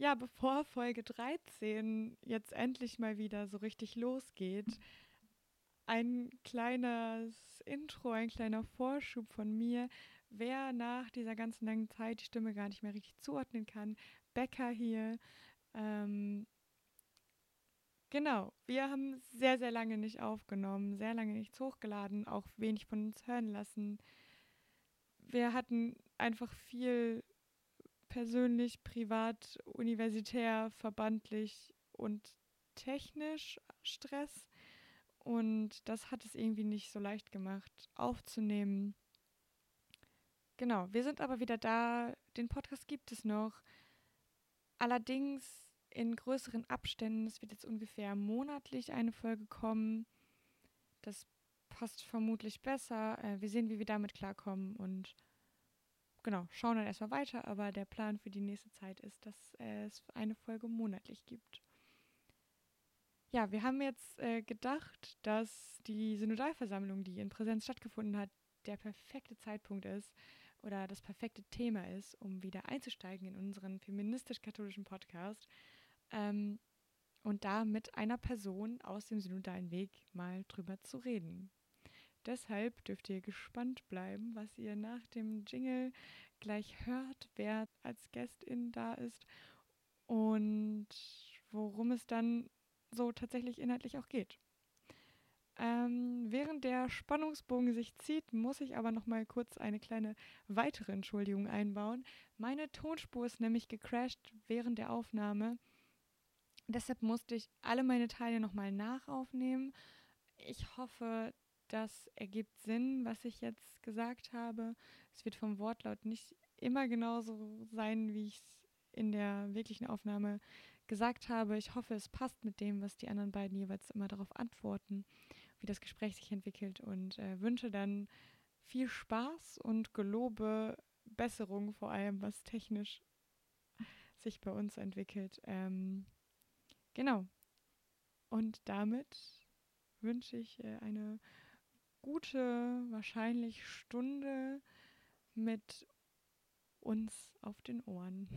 ja, bevor Folge 13 jetzt endlich mal wieder so richtig losgeht, ein kleines Intro, ein kleiner Vorschub von mir. Wer nach dieser ganzen langen Zeit die Stimme gar nicht mehr richtig zuordnen kann, Becker hier. Ähm, genau, wir haben sehr, sehr lange nicht aufgenommen, sehr lange nichts hochgeladen, auch wenig von uns hören lassen. Wir hatten einfach viel persönlich, privat, universitär, verbandlich und technisch Stress. Und das hat es irgendwie nicht so leicht gemacht, aufzunehmen. Genau, wir sind aber wieder da. Den Podcast gibt es noch. Allerdings in größeren Abständen. Es wird jetzt ungefähr monatlich eine Folge kommen. Das passt vermutlich besser. Äh, wir sehen, wie wir damit klarkommen und genau, schauen dann erstmal weiter, aber der Plan für die nächste Zeit ist, dass es eine Folge monatlich gibt. Ja, wir haben jetzt äh, gedacht, dass die Synodalversammlung, die in Präsenz stattgefunden hat, der perfekte Zeitpunkt ist oder das perfekte Thema ist, um wieder einzusteigen in unseren feministisch-katholischen Podcast ähm, und da mit einer Person aus dem synodalen Weg mal drüber zu reden. Deshalb dürft ihr gespannt bleiben, was ihr nach dem Jingle gleich hört, wer als Gästin da ist und worum es dann so tatsächlich inhaltlich auch geht. Ähm, während der Spannungsbogen sich zieht, muss ich aber noch mal kurz eine kleine weitere Entschuldigung einbauen. Meine Tonspur ist nämlich gecrashed während der Aufnahme. Deshalb musste ich alle meine Teile noch mal nachaufnehmen. Ich hoffe, das ergibt Sinn, was ich jetzt gesagt habe. Es wird vom Wortlaut nicht immer genauso sein, wie ich es in der wirklichen Aufnahme gesagt habe. Ich hoffe, es passt mit dem, was die anderen beiden jeweils immer darauf antworten, wie das Gespräch sich entwickelt und äh, wünsche dann viel Spaß und gelobe Besserung, vor allem was technisch sich bei uns entwickelt. Ähm, genau. Und damit wünsche ich äh, eine gute, wahrscheinlich Stunde mit uns auf den Ohren.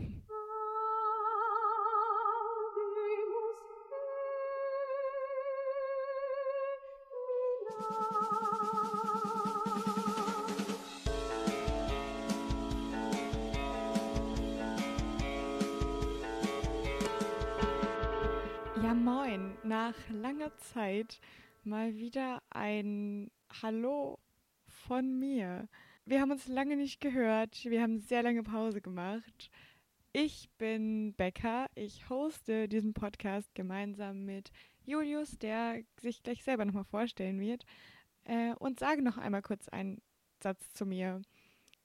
Ja, moin. Nach langer Zeit mal wieder ein Hallo von mir. Wir haben uns lange nicht gehört. Wir haben sehr lange Pause gemacht. Ich bin Becca. Ich hoste diesen Podcast gemeinsam mit Julius, der sich gleich selber nochmal vorstellen wird. Äh, und sage noch einmal kurz einen Satz zu mir.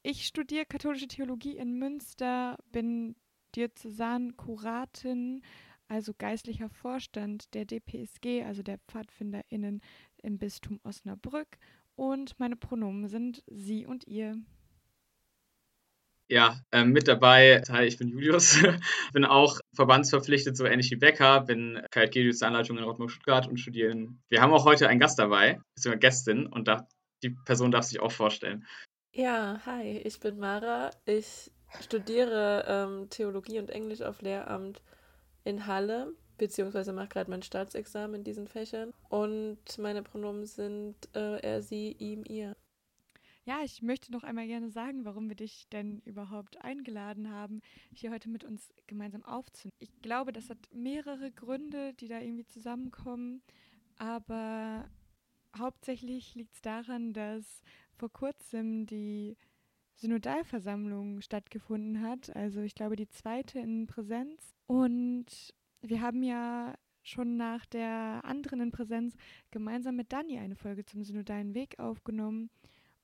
Ich studiere katholische Theologie in Münster, bin Diözesan-Kuratin, also geistlicher Vorstand der DPSG, also der PfadfinderInnen im Bistum Osnabrück und meine Pronomen sind sie und ihr. Ja, äh, mit dabei, hi, ich bin Julius, bin auch verbandsverpflichtet, so ähnlich wie Becker, bin KJG Anleitung in Rottmar Stuttgart und studiere. Wir haben auch heute einen Gast dabei, beziehungsweise Gästin, und da, die Person darf sich auch vorstellen. Ja, hi, ich bin Mara. Ich studiere ähm, Theologie und Englisch auf Lehramt in Halle beziehungsweise mache gerade mein Staatsexamen in diesen Fächern. Und meine Pronomen sind äh, er, sie, ihm, ihr. Ja, ich möchte noch einmal gerne sagen, warum wir dich denn überhaupt eingeladen haben, hier heute mit uns gemeinsam aufzunehmen. Ich glaube, das hat mehrere Gründe, die da irgendwie zusammenkommen, aber hauptsächlich liegt es daran, dass vor kurzem die Synodalversammlung stattgefunden hat, also ich glaube die zweite in Präsenz. Und wir haben ja schon nach der anderen in Präsenz gemeinsam mit Dani eine Folge zum synodalen Weg aufgenommen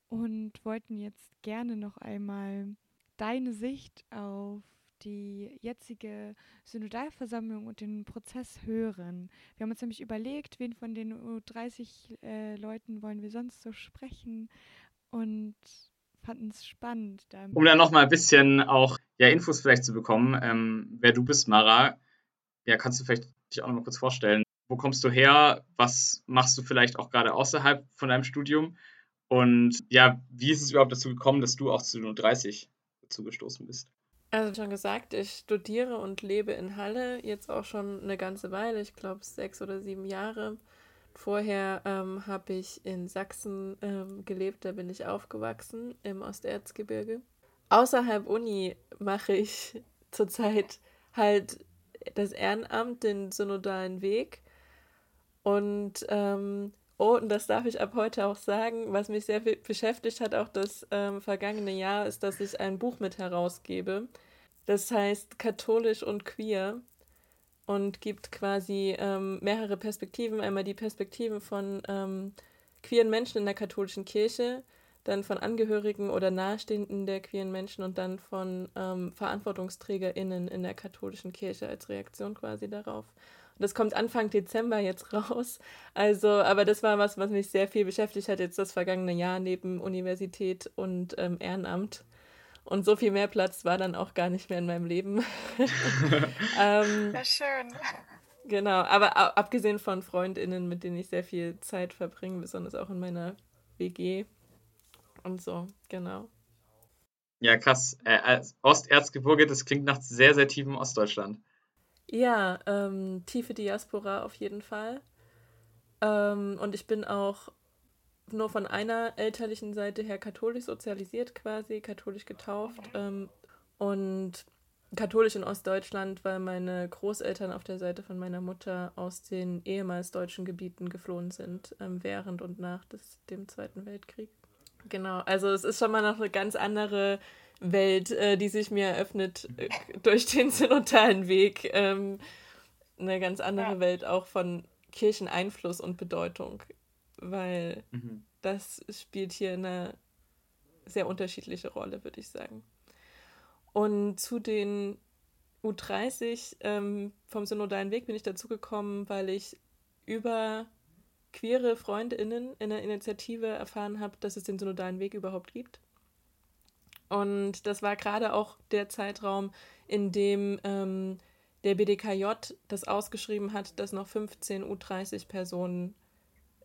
und wollten jetzt gerne noch einmal deine Sicht auf die jetzige Synodalversammlung und den Prozess hören. Wir haben uns nämlich überlegt, wen von den 30 äh, Leuten wollen wir sonst so sprechen und fanden es spannend. Um dann nochmal ein bisschen auch ja, Infos vielleicht zu bekommen, ähm, wer du bist, Mara, ja, kannst du vielleicht dich auch noch mal kurz vorstellen? Wo kommst du her? Was machst du vielleicht auch gerade außerhalb von deinem Studium? Und ja, wie ist es überhaupt dazu gekommen, dass du auch zu 030 zugestoßen bist? Also schon gesagt, ich studiere und lebe in Halle jetzt auch schon eine ganze Weile, ich glaube sechs oder sieben Jahre. Vorher ähm, habe ich in Sachsen ähm, gelebt, da bin ich aufgewachsen im Osterzgebirge. Außerhalb Uni mache ich zurzeit halt das Ehrenamt, den synodalen Weg. Und ähm, oh, und das darf ich ab heute auch sagen, was mich sehr beschäftigt hat, auch das ähm, vergangene Jahr, ist, dass ich ein Buch mit herausgebe. Das heißt Katholisch und Queer und gibt quasi ähm, mehrere Perspektiven. Einmal die Perspektiven von ähm, queeren Menschen in der katholischen Kirche, dann von Angehörigen oder Nahestehenden der queeren Menschen und dann von ähm, VerantwortungsträgerInnen in der katholischen Kirche als Reaktion quasi darauf. Und das kommt Anfang Dezember jetzt raus. Also, aber das war was, was mich sehr viel beschäftigt hat, jetzt das vergangene Jahr neben Universität und ähm, Ehrenamt. Und so viel mehr Platz war dann auch gar nicht mehr in meinem Leben. ähm, ja, schön. Genau, aber abgesehen von FreundInnen, mit denen ich sehr viel Zeit verbringe, besonders auch in meiner WG und so, genau. Ja, krass. Äh, Osterzgebirge, das klingt nach sehr, sehr tiefem Ostdeutschland. Ja, ähm, tiefe Diaspora auf jeden Fall. Ähm, und ich bin auch nur von einer elterlichen Seite her katholisch sozialisiert quasi, katholisch getauft. Ähm, und katholisch in Ostdeutschland, weil meine Großeltern auf der Seite von meiner Mutter aus den ehemals deutschen Gebieten geflohen sind, ähm, während und nach des, dem Zweiten Weltkrieg. Genau, also es ist schon mal noch eine ganz andere Welt, äh, die sich mir eröffnet äh, durch den synodalen Weg. Ähm, eine ganz andere ja. Welt auch von Kircheneinfluss und Bedeutung, weil mhm. das spielt hier eine sehr unterschiedliche Rolle, würde ich sagen. Und zu den U30 ähm, vom synodalen Weg bin ich dazu gekommen, weil ich über queere FreundInnen in der Initiative erfahren habe, dass es den synodalen Weg überhaupt gibt. Und das war gerade auch der Zeitraum, in dem ähm, der BDKJ das ausgeschrieben hat, dass noch 15 U30 Personen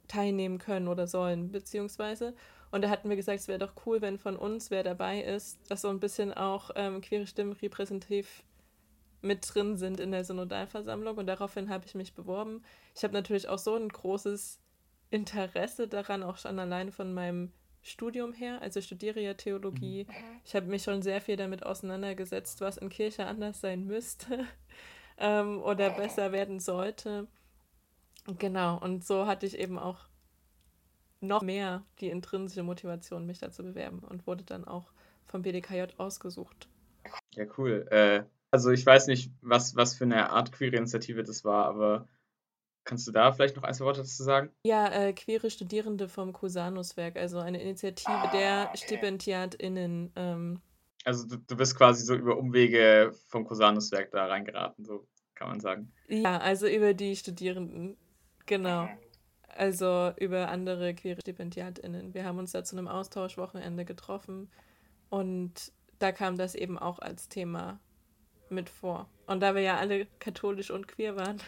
teilnehmen können oder sollen, beziehungsweise. Und da hatten wir gesagt, es wäre doch cool, wenn von uns wer dabei ist, dass so ein bisschen auch ähm, queere Stimmen repräsentativ mit drin sind in der Synodalversammlung. Und daraufhin habe ich mich beworben. Ich habe natürlich auch so ein großes Interesse daran, auch schon alleine von meinem Studium her. Also ich studiere ja Theologie. Mhm. Ich habe mich schon sehr viel damit auseinandergesetzt, was in Kirche anders sein müsste ähm, oder besser werden sollte. Genau, und so hatte ich eben auch noch mehr die intrinsische Motivation, mich da zu bewerben und wurde dann auch vom BDKJ ausgesucht. Ja, cool. Äh, also ich weiß nicht, was, was für eine Art queere Initiative das war, aber Kannst du da vielleicht noch ein, zwei Worte dazu sagen? Ja, äh, queere Studierende vom Cusanus-Werk, also eine Initiative ah, der okay. StipendiatInnen. Ähm. Also du, du bist quasi so über Umwege vom Cusanus-Werk da reingeraten, so kann man sagen. Ja, also über die Studierenden, genau. Mhm. Also über andere queere StipendiatInnen. Wir haben uns da zu einem Austauschwochenende getroffen und da kam das eben auch als Thema mit vor. Und da wir ja alle katholisch und queer waren,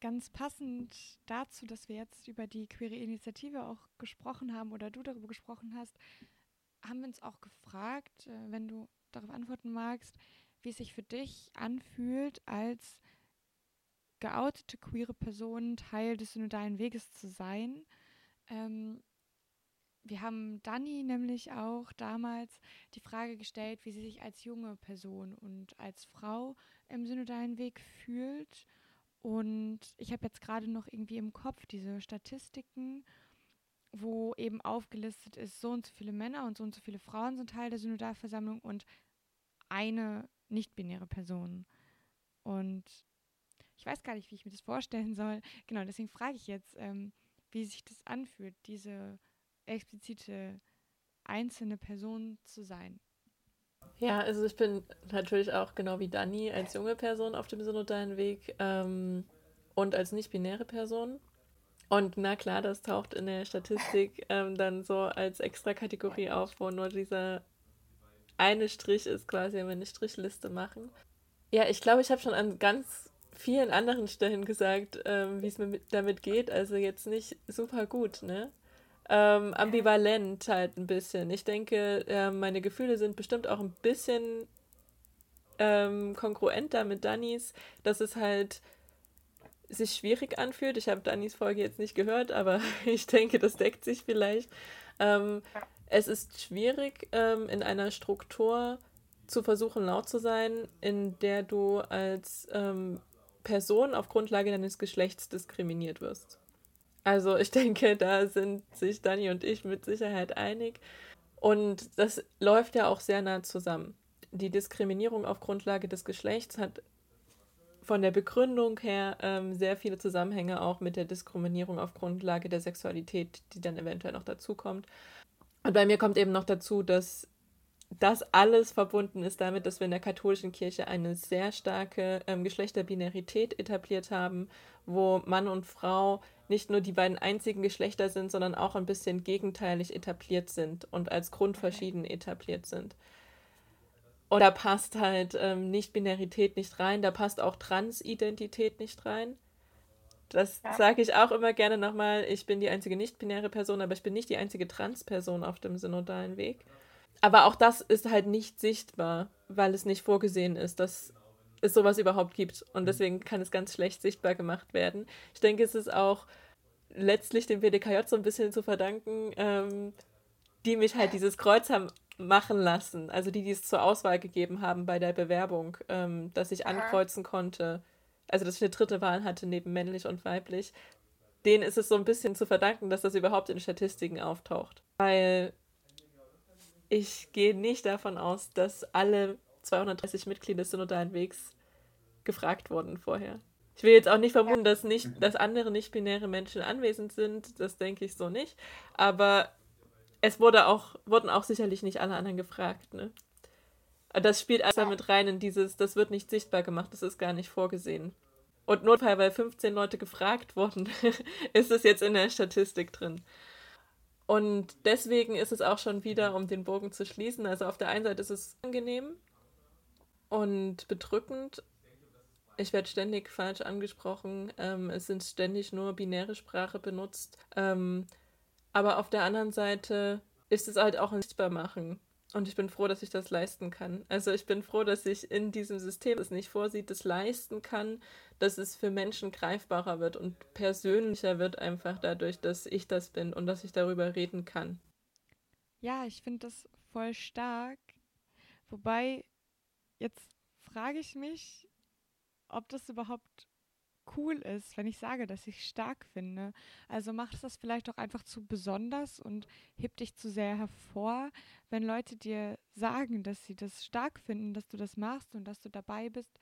ganz passend dazu, dass wir jetzt über die Queere Initiative auch gesprochen haben oder du darüber gesprochen hast, haben wir uns auch gefragt, äh, wenn du darauf antworten magst, wie es sich für dich anfühlt, als geoutete queere Person Teil des synodalen Weges zu sein. Ähm, wir haben Dani nämlich auch damals die Frage gestellt, wie sie sich als junge Person und als Frau im synodalen Weg fühlt und ich habe jetzt gerade noch irgendwie im Kopf diese Statistiken, wo eben aufgelistet ist, so und so viele Männer und so und so viele Frauen sind Teil der Synodalversammlung und eine nicht-binäre Person. Und ich weiß gar nicht, wie ich mir das vorstellen soll. Genau, deswegen frage ich jetzt, ähm, wie sich das anfühlt, diese explizite einzelne Person zu sein. Ja, also ich bin natürlich auch genau wie Dani als junge Person auf dem synodalen Weg ähm, und als nicht-binäre Person. Und na klar, das taucht in der Statistik ähm, dann so als extra Kategorie auf, wo nur dieser eine Strich ist, quasi, wenn wir eine Strichliste machen. Ja, ich glaube, ich habe schon an ganz vielen anderen Stellen gesagt, ähm, wie es mir mit, damit geht. Also jetzt nicht super gut, ne? Ähm, ambivalent halt ein bisschen. Ich denke, äh, meine Gefühle sind bestimmt auch ein bisschen ähm, kongruenter mit Dannys, dass es halt sich schwierig anfühlt. Ich habe Dannys Folge jetzt nicht gehört, aber ich denke, das deckt sich vielleicht. Ähm, es ist schwierig, ähm, in einer Struktur zu versuchen, laut zu sein, in der du als ähm, Person auf Grundlage deines Geschlechts diskriminiert wirst. Also ich denke, da sind sich Dani und ich mit Sicherheit einig. Und das läuft ja auch sehr nah zusammen. Die Diskriminierung auf Grundlage des Geschlechts hat von der Begründung her ähm, sehr viele Zusammenhänge auch mit der Diskriminierung auf Grundlage der Sexualität, die dann eventuell noch dazukommt. Und bei mir kommt eben noch dazu, dass das alles verbunden ist damit, dass wir in der katholischen Kirche eine sehr starke ähm, Geschlechterbinarität etabliert haben, wo Mann und Frau nicht nur die beiden einzigen Geschlechter sind, sondern auch ein bisschen gegenteilig etabliert sind und als grundverschieden etabliert sind. Und da passt halt ähm, Nicht-Binarität nicht rein, da passt auch Transidentität nicht rein. Das ja. sage ich auch immer gerne nochmal. Ich bin die einzige nicht-binäre Person, aber ich bin nicht die einzige Trans-Person auf dem synodalen Weg. Aber auch das ist halt nicht sichtbar, weil es nicht vorgesehen ist, dass es sowas überhaupt gibt. Und mhm. deswegen kann es ganz schlecht sichtbar gemacht werden. Ich denke, es ist auch letztlich dem WDKJ so ein bisschen zu verdanken, ähm, die mich halt dieses Kreuz haben machen lassen. Also die, die es zur Auswahl gegeben haben bei der Bewerbung, ähm, dass ich ankreuzen konnte. Also dass ich eine dritte Wahl hatte neben männlich und weiblich. Denen ist es so ein bisschen zu verdanken, dass das überhaupt in Statistiken auftaucht. Weil ich gehe nicht davon aus, dass alle 230 Mitglieder des Synodalen Wegs gefragt wurden vorher. Ich will jetzt auch nicht vermuten, dass, nicht, dass andere nicht-binäre Menschen anwesend sind. Das denke ich so nicht. Aber es wurde auch, wurden auch sicherlich nicht alle anderen gefragt. Ne? Das spielt also mit rein in dieses, das wird nicht sichtbar gemacht, das ist gar nicht vorgesehen. Und Notfall, weil 15 Leute gefragt wurden, ist es jetzt in der Statistik drin. Und deswegen ist es auch schon wieder, um den Bogen zu schließen, also auf der einen Seite ist es angenehm und bedrückend. Ich werde ständig falsch angesprochen. Ähm, es sind ständig nur binäre Sprache benutzt. Ähm, aber auf der anderen Seite ist es halt auch ein Sichtbarmachen. Und ich bin froh, dass ich das leisten kann. Also ich bin froh, dass ich in diesem System, das nicht vorsieht, das leisten kann, dass es für Menschen greifbarer wird und persönlicher wird einfach dadurch, dass ich das bin und dass ich darüber reden kann. Ja, ich finde das voll stark. Wobei, jetzt frage ich mich, ob das überhaupt cool ist, wenn ich sage, dass ich stark finde. Also macht das vielleicht auch einfach zu besonders und hebt dich zu sehr hervor, wenn Leute dir sagen, dass sie das stark finden, dass du das machst und dass du dabei bist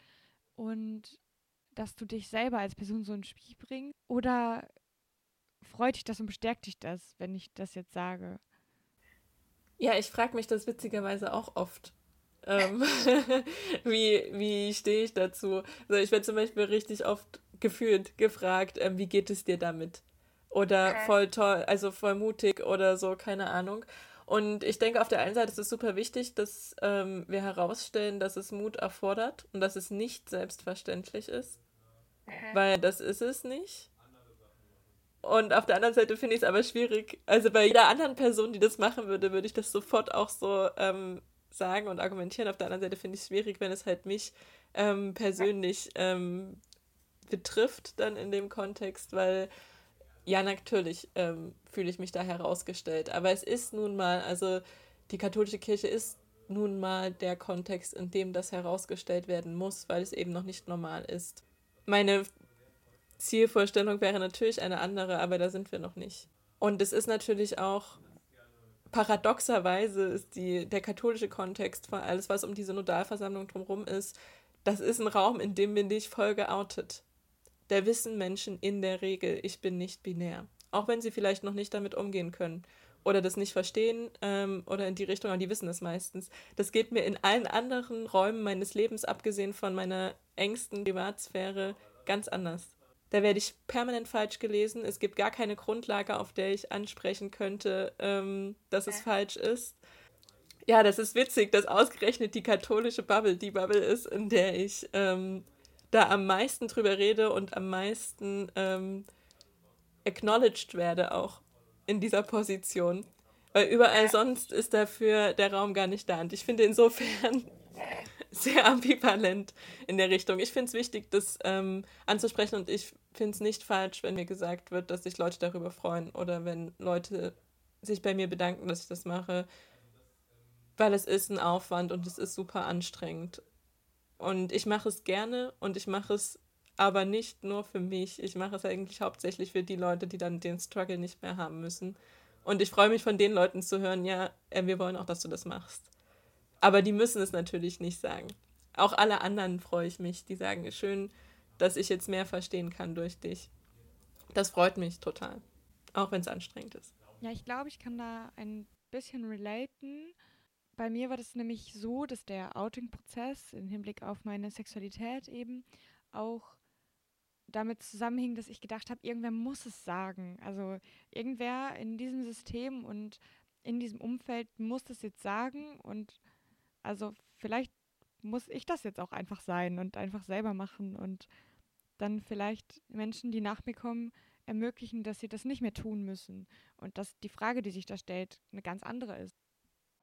und dass du dich selber als Person so ins Spiel bringst? Oder freut dich das und bestärkt dich das, wenn ich das jetzt sage? Ja, ich frage mich das witzigerweise auch oft. Ähm, wie wie stehe ich dazu? Also ich werde zum Beispiel richtig oft gefühlt gefragt, ähm, wie geht es dir damit? Oder okay. voll toll, also voll mutig oder so, keine Ahnung. Und ich denke, auf der einen Seite ist es super wichtig, dass ähm, wir herausstellen, dass es Mut erfordert und dass es nicht selbstverständlich ist. Weil das ist es nicht. Und auf der anderen Seite finde ich es aber schwierig. Also bei jeder anderen Person, die das machen würde, würde ich das sofort auch so ähm, sagen und argumentieren. Auf der anderen Seite finde ich es schwierig, wenn es halt mich ähm, persönlich ähm, betrifft, dann in dem Kontext, weil ja, natürlich ähm, fühle ich mich da herausgestellt. Aber es ist nun mal, also die katholische Kirche ist nun mal der Kontext, in dem das herausgestellt werden muss, weil es eben noch nicht normal ist meine Zielvorstellung wäre natürlich eine andere, aber da sind wir noch nicht. Und es ist natürlich auch paradoxerweise ist die, der katholische Kontext vor alles, was um die Synodalversammlung drumherum ist, das ist ein Raum, in dem bin ich voll geoutet. Da wissen Menschen in der Regel, ich bin nicht binär. Auch wenn sie vielleicht noch nicht damit umgehen können oder das nicht verstehen ähm, oder in die Richtung, aber die wissen das meistens. Das geht mir in allen anderen Räumen meines Lebens, abgesehen von meiner engsten Privatsphäre, ganz anders. Da werde ich permanent falsch gelesen. Es gibt gar keine Grundlage, auf der ich ansprechen könnte, ähm, dass es falsch ist. Ja, das ist witzig, dass ausgerechnet die katholische Bubble die Bubble ist, in der ich ähm, da am meisten drüber rede und am meisten ähm, acknowledged werde auch in dieser Position. Weil überall sonst ist dafür der Raum gar nicht da. Und ich finde insofern sehr ambivalent in der Richtung. Ich finde es wichtig, das ähm, anzusprechen und ich finde es nicht falsch, wenn mir gesagt wird, dass sich Leute darüber freuen oder wenn Leute sich bei mir bedanken, dass ich das mache, weil es ist ein Aufwand und es ist super anstrengend. Und ich mache es gerne und ich mache es aber nicht nur für mich. Ich mache es eigentlich hauptsächlich für die Leute, die dann den Struggle nicht mehr haben müssen. Und ich freue mich von den Leuten zu hören, ja, äh, wir wollen auch, dass du das machst. Aber die müssen es natürlich nicht sagen. Auch alle anderen freue ich mich, die sagen, schön, dass ich jetzt mehr verstehen kann durch dich. Das freut mich total. Auch wenn es anstrengend ist. Ja, ich glaube, ich kann da ein bisschen relaten. Bei mir war das nämlich so, dass der Outing-Prozess im Hinblick auf meine Sexualität eben auch damit zusammenhing, dass ich gedacht habe, irgendwer muss es sagen. Also irgendwer in diesem System und in diesem Umfeld muss es jetzt sagen und also vielleicht muss ich das jetzt auch einfach sein und einfach selber machen und dann vielleicht Menschen, die nach mir kommen, ermöglichen, dass sie das nicht mehr tun müssen und dass die Frage, die sich da stellt, eine ganz andere ist.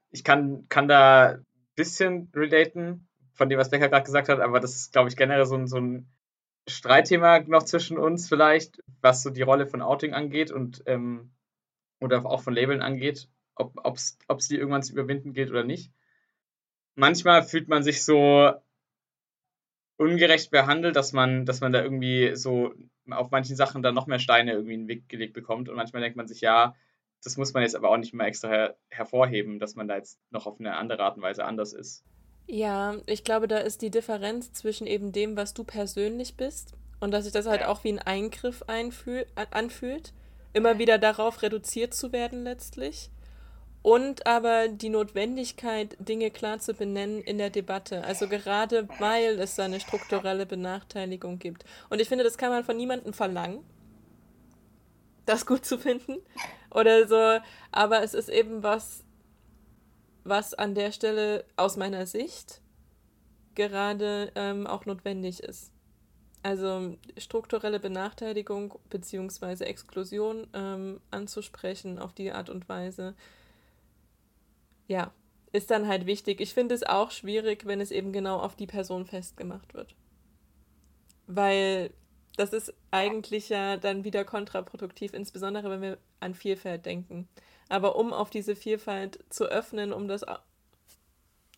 Ich kann, kann da ein bisschen relaten von dem, was Becker gerade gesagt hat, aber das ist, glaube ich, generell so ein, so ein Streitthema noch zwischen uns vielleicht, was so die Rolle von Outing angeht und ähm, oder auch von Labeln angeht, ob es die irgendwann zu überwinden gilt oder nicht. Manchmal fühlt man sich so ungerecht behandelt, dass man, dass man da irgendwie so auf manchen Sachen dann noch mehr Steine irgendwie in den Weg gelegt bekommt. Und manchmal denkt man sich, ja, das muss man jetzt aber auch nicht mal extra her hervorheben, dass man da jetzt noch auf eine andere Art und Weise anders ist. Ja, ich glaube, da ist die Differenz zwischen eben dem, was du persönlich bist und dass sich das halt auch wie ein Eingriff anfühlt, immer wieder darauf reduziert zu werden letztlich. Und aber die Notwendigkeit, Dinge klar zu benennen in der Debatte. Also gerade weil es da eine strukturelle Benachteiligung gibt. Und ich finde, das kann man von niemandem verlangen, das gut zu finden. Oder so. Aber es ist eben was, was an der Stelle aus meiner Sicht gerade ähm, auch notwendig ist. Also strukturelle Benachteiligung bzw. Exklusion ähm, anzusprechen auf die Art und Weise, ja, ist dann halt wichtig. Ich finde es auch schwierig, wenn es eben genau auf die Person festgemacht wird. Weil das ist eigentlich ja dann wieder kontraproduktiv, insbesondere wenn wir an Vielfalt denken. Aber um auf diese Vielfalt zu öffnen, um das,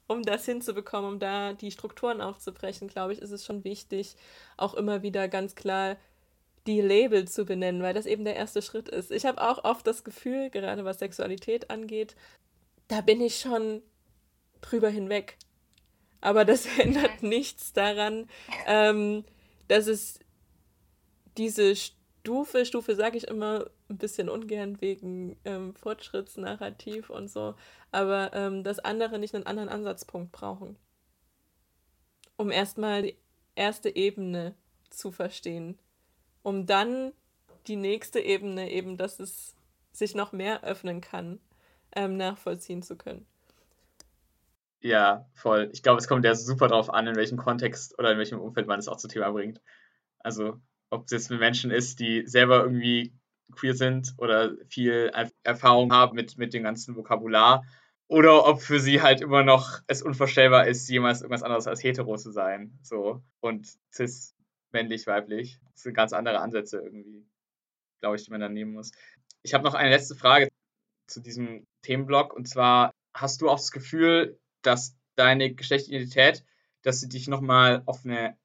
um das hinzubekommen, um da die Strukturen aufzubrechen, glaube ich, ist es schon wichtig, auch immer wieder ganz klar die Label zu benennen, weil das eben der erste Schritt ist. Ich habe auch oft das Gefühl, gerade was Sexualität angeht, da bin ich schon drüber hinweg. Aber das ändert nichts daran, ähm, dass es diese Stufe, Stufe sage ich immer ein bisschen ungern wegen ähm, Fortschrittsnarrativ und so, aber ähm, dass andere nicht einen anderen Ansatzpunkt brauchen, um erstmal die erste Ebene zu verstehen, um dann die nächste Ebene eben, dass es sich noch mehr öffnen kann, ähm, nachvollziehen zu können. Ja, voll. Ich glaube, es kommt ja super drauf an, in welchem Kontext oder in welchem Umfeld man es auch zum Thema bringt. Also, ob es jetzt mit Menschen ist, die selber irgendwie queer sind oder viel Erfahrung haben mit, mit dem ganzen Vokabular oder ob für sie halt immer noch es unvorstellbar ist, jemals irgendwas anderes als hetero zu sein. So. Und cis, männlich, weiblich. Das sind ganz andere Ansätze irgendwie, glaube ich, die man dann nehmen muss. Ich habe noch eine letzte Frage zu diesem Themenblock. Und zwar, hast du auch das Gefühl, dass deine Geschlechtsidentität, dass sie dich nochmal auf eine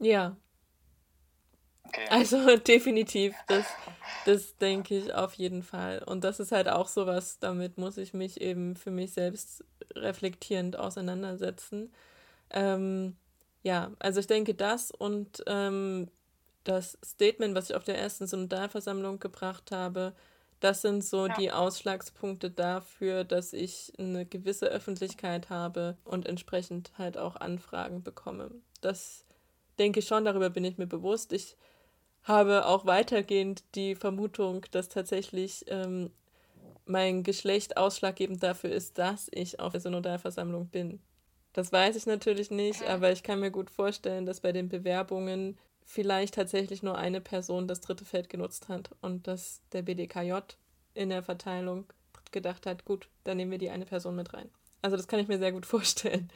Ja. Okay. Also definitiv, das, das denke ich auf jeden Fall. Und das ist halt auch sowas, damit muss ich mich eben für mich selbst reflektierend auseinandersetzen. Ähm, ja, also ich denke das und ähm, das Statement, was ich auf der ersten Synodalversammlung gebracht habe, das sind so ja. die Ausschlagspunkte dafür, dass ich eine gewisse Öffentlichkeit habe und entsprechend halt auch Anfragen bekomme. Das denke ich schon, darüber bin ich mir bewusst. Ich habe auch weitergehend die Vermutung, dass tatsächlich ähm, mein Geschlecht ausschlaggebend dafür ist, dass ich auf der Synodalversammlung bin. Das weiß ich natürlich nicht, aber ich kann mir gut vorstellen, dass bei den Bewerbungen vielleicht tatsächlich nur eine Person das dritte Feld genutzt hat und dass der BDKJ in der Verteilung gedacht hat, gut, dann nehmen wir die eine Person mit rein. Also das kann ich mir sehr gut vorstellen.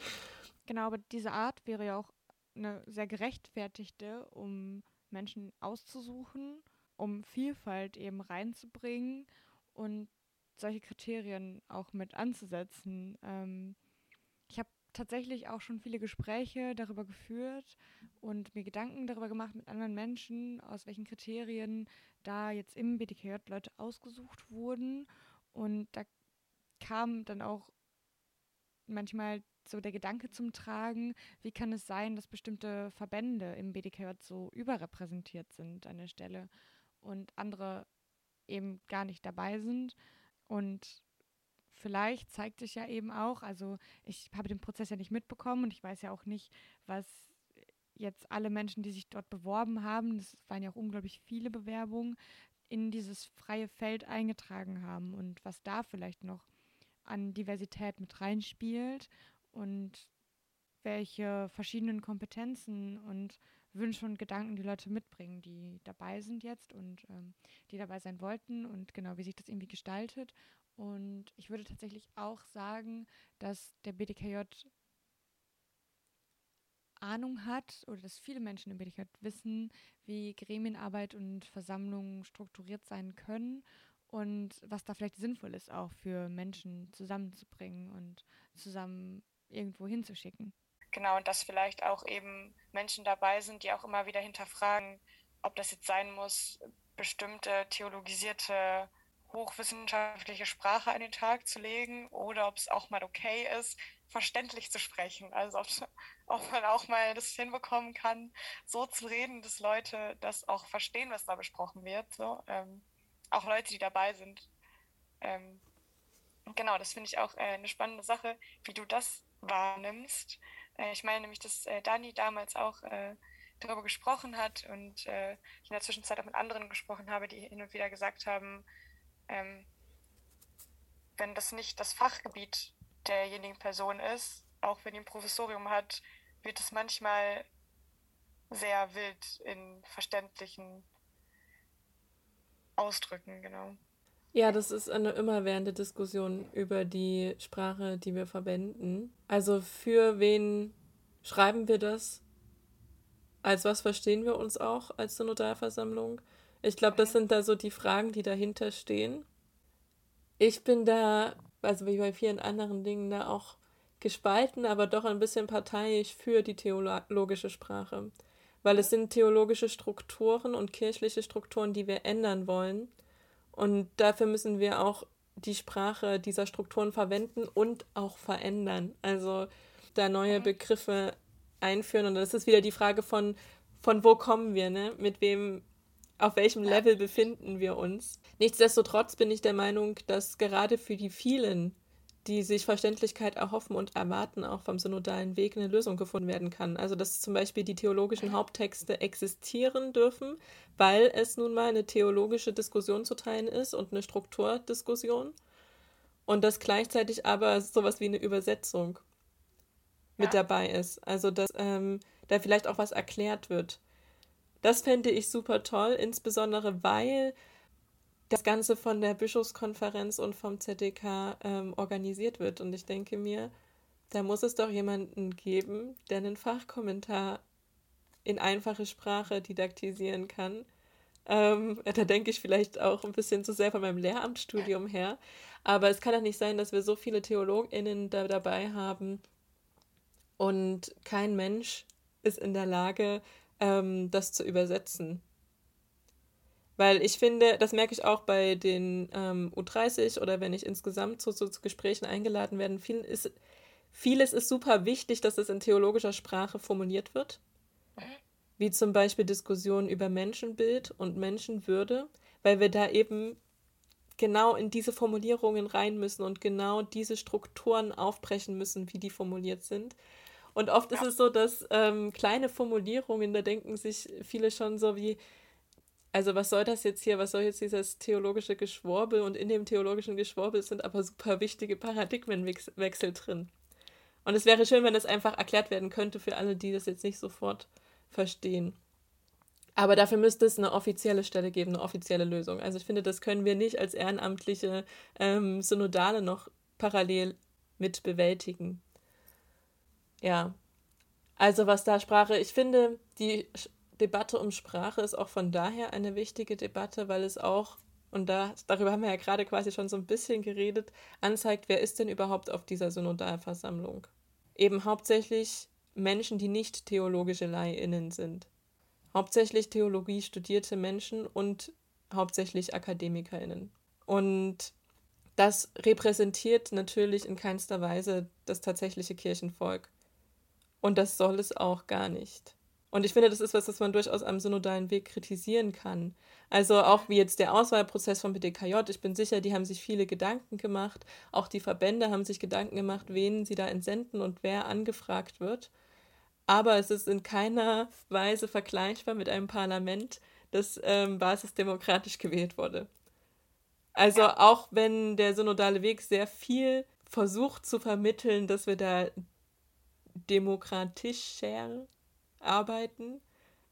Genau, aber diese Art wäre ja auch eine sehr gerechtfertigte, um Menschen auszusuchen, um Vielfalt eben reinzubringen und solche Kriterien auch mit anzusetzen. Ähm, ich habe tatsächlich auch schon viele Gespräche darüber geführt und mir Gedanken darüber gemacht mit anderen Menschen, aus welchen Kriterien da jetzt im BDKJ Leute ausgesucht wurden. Und da kam dann auch manchmal so der Gedanke zum Tragen, wie kann es sein, dass bestimmte Verbände im BDKJ so überrepräsentiert sind an der Stelle und andere eben gar nicht dabei sind. Und vielleicht zeigt sich ja eben auch, also ich habe den Prozess ja nicht mitbekommen und ich weiß ja auch nicht, was jetzt alle Menschen, die sich dort beworben haben, das waren ja auch unglaublich viele Bewerbungen, in dieses freie Feld eingetragen haben und was da vielleicht noch an Diversität mit reinspielt und welche verschiedenen Kompetenzen und Wünsche und Gedanken die Leute mitbringen, die dabei sind jetzt und ähm, die dabei sein wollten und genau, wie sich das irgendwie gestaltet. Und ich würde tatsächlich auch sagen, dass der BDKJ Ahnung hat oder dass viele Menschen im BDKJ wissen, wie Gremienarbeit und Versammlungen strukturiert sein können und was da vielleicht sinnvoll ist, auch für Menschen zusammenzubringen und zusammen irgendwo hinzuschicken. Genau, und dass vielleicht auch eben Menschen dabei sind, die auch immer wieder hinterfragen, ob das jetzt sein muss, bestimmte theologisierte hochwissenschaftliche Sprache an den Tag zu legen oder ob es auch mal okay ist, verständlich zu sprechen. Also ob, ob man auch mal das hinbekommen kann, so zu reden, dass Leute das auch verstehen, was da besprochen wird. So, ähm, auch Leute, die dabei sind. Ähm, genau, das finde ich auch äh, eine spannende Sache, wie du das wahrnimmst. Äh, ich meine nämlich, dass äh, Dani damals auch äh, darüber gesprochen hat und ich in der Zwischenzeit auch mit anderen gesprochen habe, die hin und wieder gesagt haben, ähm, wenn das nicht das Fachgebiet derjenigen Person ist, auch wenn die ein Professorium hat, wird es manchmal sehr wild in verständlichen Ausdrücken, genau. Ja, das ist eine immerwährende Diskussion über die Sprache, die wir verwenden. Also für wen schreiben wir das? Als was verstehen wir uns auch als Synodalversammlung? Ich glaube, das sind da so die Fragen, die dahinter stehen. Ich bin da, also wie bei vielen anderen Dingen, da auch gespalten, aber doch ein bisschen parteiisch für die theologische Sprache. Weil es sind theologische Strukturen und kirchliche Strukturen, die wir ändern wollen. Und dafür müssen wir auch die Sprache dieser Strukturen verwenden und auch verändern. Also da neue mhm. Begriffe einführen. Und das ist wieder die Frage von, von wo kommen wir, ne? Mit wem auf welchem Level befinden wir uns. Nichtsdestotrotz bin ich der Meinung, dass gerade für die vielen, die sich Verständlichkeit erhoffen und erwarten, auch vom synodalen Weg eine Lösung gefunden werden kann. Also dass zum Beispiel die theologischen Haupttexte existieren dürfen, weil es nun mal eine theologische Diskussion zu teilen ist und eine Strukturdiskussion. Und dass gleichzeitig aber sowas wie eine Übersetzung mit ja. dabei ist. Also dass ähm, da vielleicht auch was erklärt wird. Das fände ich super toll, insbesondere weil das Ganze von der Bischofskonferenz und vom ZDK ähm, organisiert wird. Und ich denke mir, da muss es doch jemanden geben, der einen Fachkommentar in einfache Sprache didaktisieren kann. Ähm, da denke ich vielleicht auch ein bisschen zu sehr von meinem Lehramtsstudium her. Aber es kann doch nicht sein, dass wir so viele TheologInnen da dabei haben und kein Mensch ist in der Lage, ähm, das zu übersetzen. Weil ich finde, das merke ich auch bei den ähm, U30 oder wenn ich insgesamt zu, zu, zu Gesprächen eingeladen werde, viel ist, vieles ist super wichtig, dass es in theologischer Sprache formuliert wird. Wie zum Beispiel Diskussionen über Menschenbild und Menschenwürde, weil wir da eben genau in diese Formulierungen rein müssen und genau diese Strukturen aufbrechen müssen, wie die formuliert sind. Und oft ist es so, dass ähm, kleine Formulierungen, da denken sich viele schon so wie, also was soll das jetzt hier, was soll jetzt dieses theologische Geschwurbel? Und in dem theologischen Geschwurbel sind aber super wichtige Paradigmenwechsel drin. Und es wäre schön, wenn das einfach erklärt werden könnte für alle, die das jetzt nicht sofort verstehen. Aber dafür müsste es eine offizielle Stelle geben, eine offizielle Lösung. Also ich finde, das können wir nicht als ehrenamtliche ähm, Synodale noch parallel mit bewältigen. Ja. Also was da Sprache, ich finde, die Debatte um Sprache ist auch von daher eine wichtige Debatte, weil es auch, und da, darüber haben wir ja gerade quasi schon so ein bisschen geredet, anzeigt, wer ist denn überhaupt auf dieser Synodalversammlung. Eben hauptsächlich Menschen, die nicht theologische LaiInnen sind. Hauptsächlich Theologie studierte Menschen und hauptsächlich AkademikerInnen. Und das repräsentiert natürlich in keinster Weise das tatsächliche Kirchenvolk. Und das soll es auch gar nicht. Und ich finde, das ist was, was man durchaus am synodalen Weg kritisieren kann. Also auch wie jetzt der Auswahlprozess vom BDKJ. Ich bin sicher, die haben sich viele Gedanken gemacht. Auch die Verbände haben sich Gedanken gemacht, wen sie da entsenden und wer angefragt wird. Aber es ist in keiner Weise vergleichbar mit einem Parlament, das ähm, basisdemokratisch gewählt wurde. Also auch wenn der synodale Weg sehr viel versucht zu vermitteln, dass wir da demokratischer arbeiten,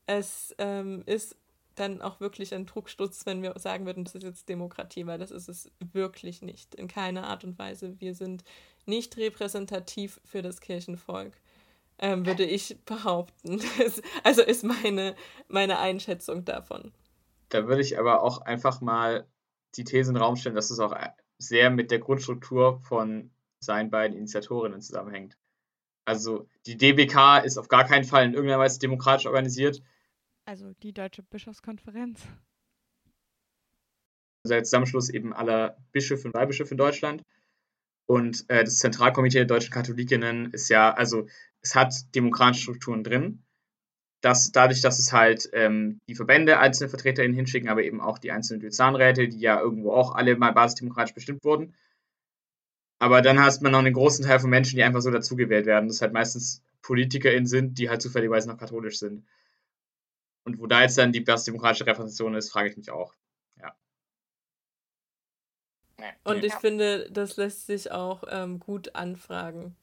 es ähm, ist dann auch wirklich ein Druckstutz, wenn wir sagen würden, das ist jetzt Demokratie, weil das ist es wirklich nicht. In keiner Art und Weise. Wir sind nicht repräsentativ für das Kirchenvolk, ähm, würde ich behaupten. also ist meine, meine Einschätzung davon. Da würde ich aber auch einfach mal die These in den Raum stellen, dass es auch sehr mit der Grundstruktur von seinen beiden Initiatorinnen zusammenhängt. Also die DBK ist auf gar keinen Fall in irgendeiner Weise demokratisch organisiert. Also die Deutsche Bischofskonferenz. Also der Zusammenschluss eben aller Bischöfe und Weihbischöfe in Deutschland. Und äh, das Zentralkomitee der deutschen Katholikinnen ist ja, also es hat demokratische Strukturen drin dass dadurch, dass es halt ähm, die Verbände einzelne VertreterInnen hinschicken, aber eben auch die einzelnen Diözesanräte, die ja irgendwo auch alle mal basisdemokratisch bestimmt wurden. Aber dann hast man noch einen großen Teil von Menschen, die einfach so dazugewählt werden. Das halt meistens PolitikerInnen sind, die halt zufälligerweise noch katholisch sind. Und wo da jetzt dann die basisdemokratische Repräsentation ist, frage ich mich auch. Ja. Und ich finde, das lässt sich auch ähm, gut anfragen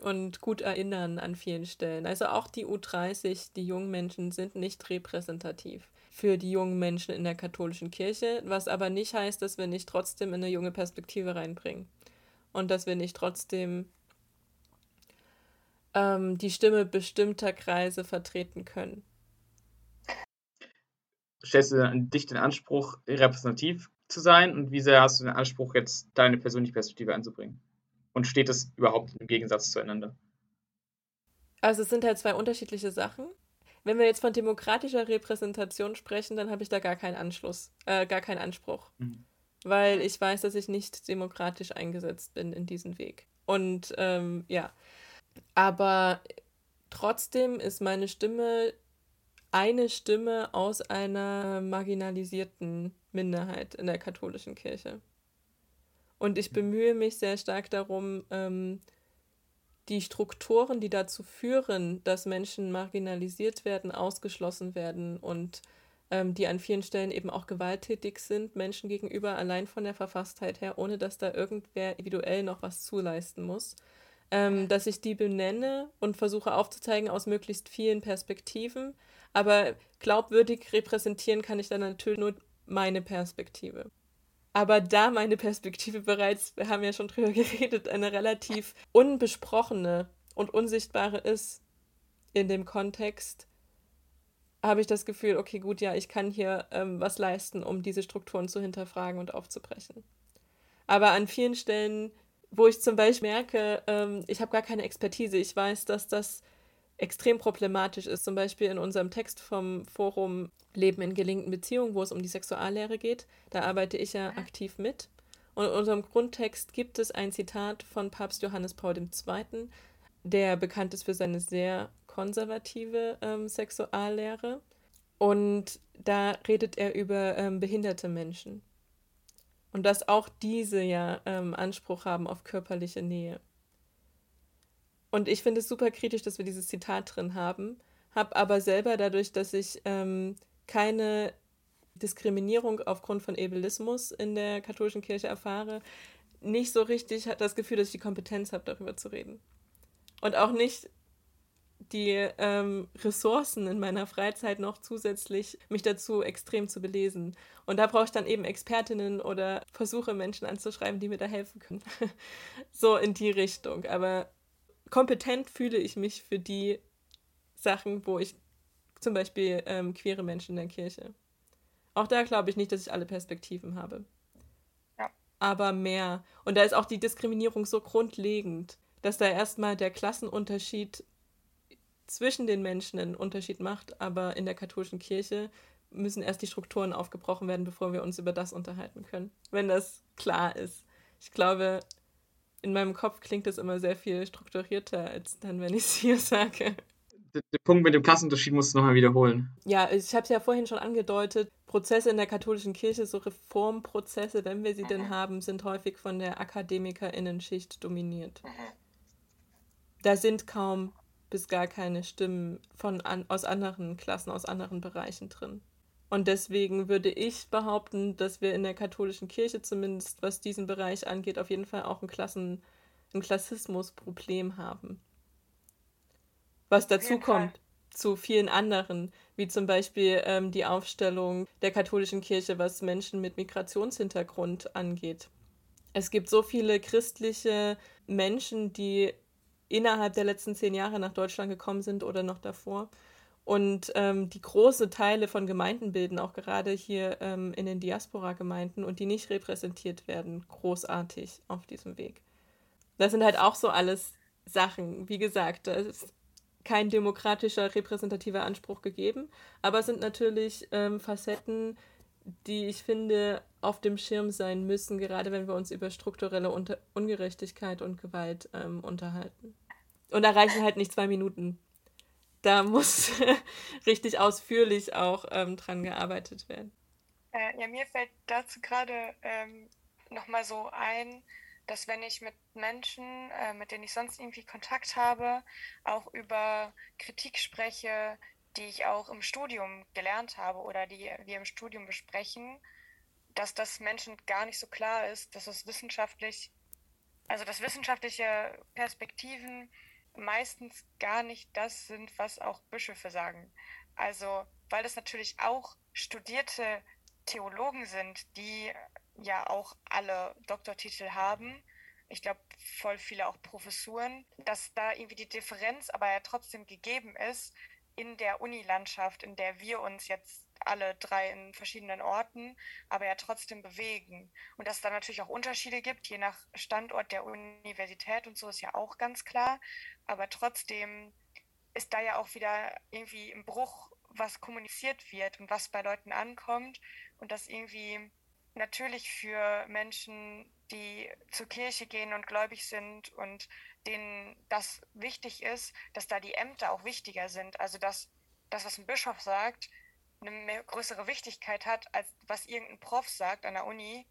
und gut erinnern an vielen Stellen. Also auch die U30, die jungen Menschen, sind nicht repräsentativ für die jungen Menschen in der katholischen Kirche, was aber nicht heißt, dass wir nicht trotzdem eine junge Perspektive reinbringen und dass wir nicht trotzdem ähm, die Stimme bestimmter Kreise vertreten können. Stellst du an dich den Anspruch, repräsentativ zu sein und wie sehr hast du den Anspruch, jetzt deine persönliche Perspektive einzubringen? Und steht das überhaupt im Gegensatz zueinander? Also es sind halt zwei unterschiedliche Sachen. Wenn wir jetzt von demokratischer Repräsentation sprechen, dann habe ich da gar keinen Anschluss, äh, gar keinen Anspruch. Mhm. Weil ich weiß, dass ich nicht demokratisch eingesetzt bin in diesen Weg. Und ähm, ja. Aber trotzdem ist meine Stimme eine Stimme aus einer marginalisierten Minderheit in der katholischen Kirche. Und ich bemühe mich sehr stark darum, ähm, die Strukturen, die dazu führen, dass Menschen marginalisiert werden, ausgeschlossen werden und ähm, die an vielen Stellen eben auch gewalttätig sind, Menschen gegenüber, allein von der Verfasstheit her, ohne dass da irgendwer individuell noch was zuleisten muss, ähm, dass ich die benenne und versuche aufzuzeigen aus möglichst vielen Perspektiven. Aber glaubwürdig repräsentieren kann ich dann natürlich nur meine Perspektive. Aber da meine Perspektive bereits, wir haben ja schon drüber geredet, eine relativ unbesprochene und unsichtbare ist in dem Kontext, habe ich das Gefühl, okay, gut, ja, ich kann hier ähm, was leisten, um diese Strukturen zu hinterfragen und aufzubrechen. Aber an vielen Stellen, wo ich zum Beispiel merke, ähm, ich habe gar keine Expertise, ich weiß, dass das extrem problematisch ist. Zum Beispiel in unserem Text vom Forum Leben in gelingenden Beziehungen, wo es um die Sexuallehre geht. Da arbeite ich ja aktiv mit. Und in unserem Grundtext gibt es ein Zitat von Papst Johannes Paul II., der bekannt ist für seine sehr konservative ähm, Sexuallehre. Und da redet er über ähm, behinderte Menschen. Und dass auch diese ja ähm, Anspruch haben auf körperliche Nähe. Und ich finde es super kritisch, dass wir dieses Zitat drin haben, habe aber selber dadurch, dass ich ähm, keine Diskriminierung aufgrund von Ebelismus in der katholischen Kirche erfahre, nicht so richtig das Gefühl, dass ich die Kompetenz habe, darüber zu reden. Und auch nicht die ähm, Ressourcen in meiner Freizeit noch zusätzlich, mich dazu extrem zu belesen. Und da brauche ich dann eben Expertinnen oder versuche Menschen anzuschreiben, die mir da helfen können. so in die Richtung. Aber kompetent fühle ich mich für die Sachen, wo ich zum Beispiel ähm, queere Menschen in der Kirche. Auch da glaube ich nicht, dass ich alle Perspektiven habe. Ja. Aber mehr. Und da ist auch die Diskriminierung so grundlegend, dass da erstmal der Klassenunterschied zwischen den Menschen einen Unterschied macht, aber in der katholischen Kirche müssen erst die Strukturen aufgebrochen werden, bevor wir uns über das unterhalten können. Wenn das klar ist. Ich glaube, in meinem Kopf klingt es immer sehr viel strukturierter, als dann, wenn ich es hier sage. Den, Punkt mit dem Klassenunterschied musst du nochmal wiederholen. Ja, ich habe es ja vorhin schon angedeutet. Prozesse in der katholischen Kirche, so Reformprozesse, wenn wir sie denn haben, sind häufig von der AkademikerInnenschicht dominiert. Da sind kaum bis gar keine Stimmen von an, aus anderen Klassen, aus anderen Bereichen drin. Und deswegen würde ich behaupten, dass wir in der katholischen Kirche zumindest, was diesen Bereich angeht, auf jeden Fall auch ein, Klassen, ein Klassismusproblem haben. Was dazu kommt zu vielen anderen, wie zum Beispiel ähm, die Aufstellung der katholischen Kirche, was Menschen mit Migrationshintergrund angeht. Es gibt so viele christliche Menschen, die innerhalb der letzten zehn Jahre nach Deutschland gekommen sind oder noch davor. Und ähm, die große Teile von Gemeinden bilden, auch gerade hier ähm, in den Diaspora-Gemeinden und die nicht repräsentiert werden, großartig auf diesem Weg. Das sind halt auch so alles Sachen. Wie gesagt, da ist kein demokratischer, repräsentativer Anspruch gegeben, aber es sind natürlich ähm, Facetten, die ich finde auf dem Schirm sein müssen, gerade wenn wir uns über strukturelle Unter Ungerechtigkeit und Gewalt ähm, unterhalten. Und da reichen halt nicht zwei Minuten. Da muss richtig ausführlich auch ähm, dran gearbeitet werden. Äh, ja, mir fällt dazu gerade ähm, nochmal so ein, dass wenn ich mit Menschen, äh, mit denen ich sonst irgendwie Kontakt habe, auch über Kritik spreche, die ich auch im Studium gelernt habe oder die wir im Studium besprechen, dass das Menschen gar nicht so klar ist, dass es wissenschaftlich, also dass wissenschaftliche Perspektiven meistens gar nicht das sind, was auch Bischöfe sagen. Also, weil das natürlich auch studierte Theologen sind, die ja auch alle Doktortitel haben. Ich glaube, voll viele auch Professuren, dass da irgendwie die Differenz aber ja trotzdem gegeben ist in der Unilandschaft, in der wir uns jetzt alle drei in verschiedenen Orten, aber ja trotzdem bewegen. Und dass es da natürlich auch Unterschiede gibt, je nach Standort der Universität und so ist ja auch ganz klar. Aber trotzdem ist da ja auch wieder irgendwie im Bruch, was kommuniziert wird und was bei Leuten ankommt. Und das irgendwie natürlich für Menschen, die zur Kirche gehen und gläubig sind und denen das wichtig ist, dass da die Ämter auch wichtiger sind. Also dass das, was ein Bischof sagt, eine größere Wichtigkeit hat, als was irgendein Prof sagt an der Uni,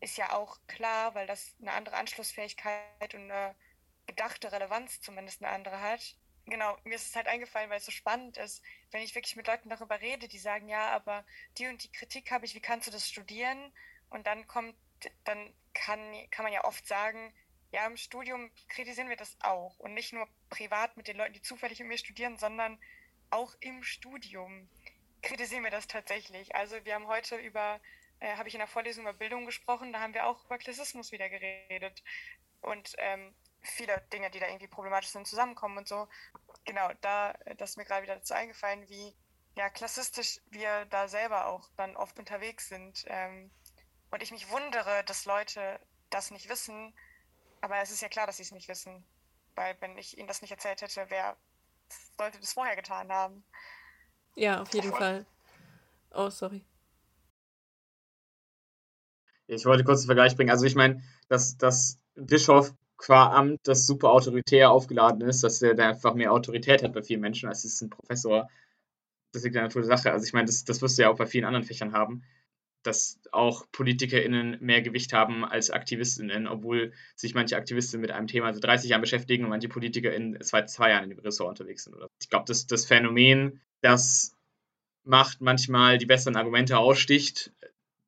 ist ja auch klar, weil das eine andere Anschlussfähigkeit und eine gedachte Relevanz zumindest eine andere hat. Genau, mir ist es halt eingefallen, weil es so spannend ist, wenn ich wirklich mit Leuten darüber rede, die sagen, ja, aber die und die Kritik habe ich, wie kannst du das studieren? Und dann kommt, dann kann, kann man ja oft sagen, ja, im Studium kritisieren wir das auch. Und nicht nur privat mit den Leuten, die zufällig mit mir studieren, sondern auch im Studium kritisieren wir das tatsächlich. Also wir haben heute über, äh, habe ich in der Vorlesung über Bildung gesprochen, da haben wir auch über Klassismus wieder geredet. Und ähm, viele Dinge, die da irgendwie problematisch sind, zusammenkommen und so. Genau, da, das ist mir gerade wieder dazu eingefallen, wie ja, klassistisch wir da selber auch dann oft unterwegs sind. Ähm, und ich mich wundere, dass Leute das nicht wissen. Aber es ist ja klar, dass sie es nicht wissen. Weil wenn ich ihnen das nicht erzählt hätte, wer sollte das vorher getan haben? Ja, auf jeden Fall. Oh, sorry. Ich wollte kurz einen Vergleich bringen. Also ich meine, dass das Bischof qua Amt das super autoritär aufgeladen ist, dass er da einfach mehr Autorität hat bei vielen Menschen, als es ein Professor. Das liegt in der Natur der Sache. Also ich meine, das, das wirst du ja auch bei vielen anderen Fächern haben, dass auch PolitikerInnen mehr Gewicht haben als AktivistInnen, obwohl sich manche Aktivisten mit einem Thema seit 30 Jahren beschäftigen und manche PolitikerInnen seit zwei Jahren in dem Ressort unterwegs sind. Ich glaube, das, das Phänomen, das macht manchmal die besseren Argumente aussticht,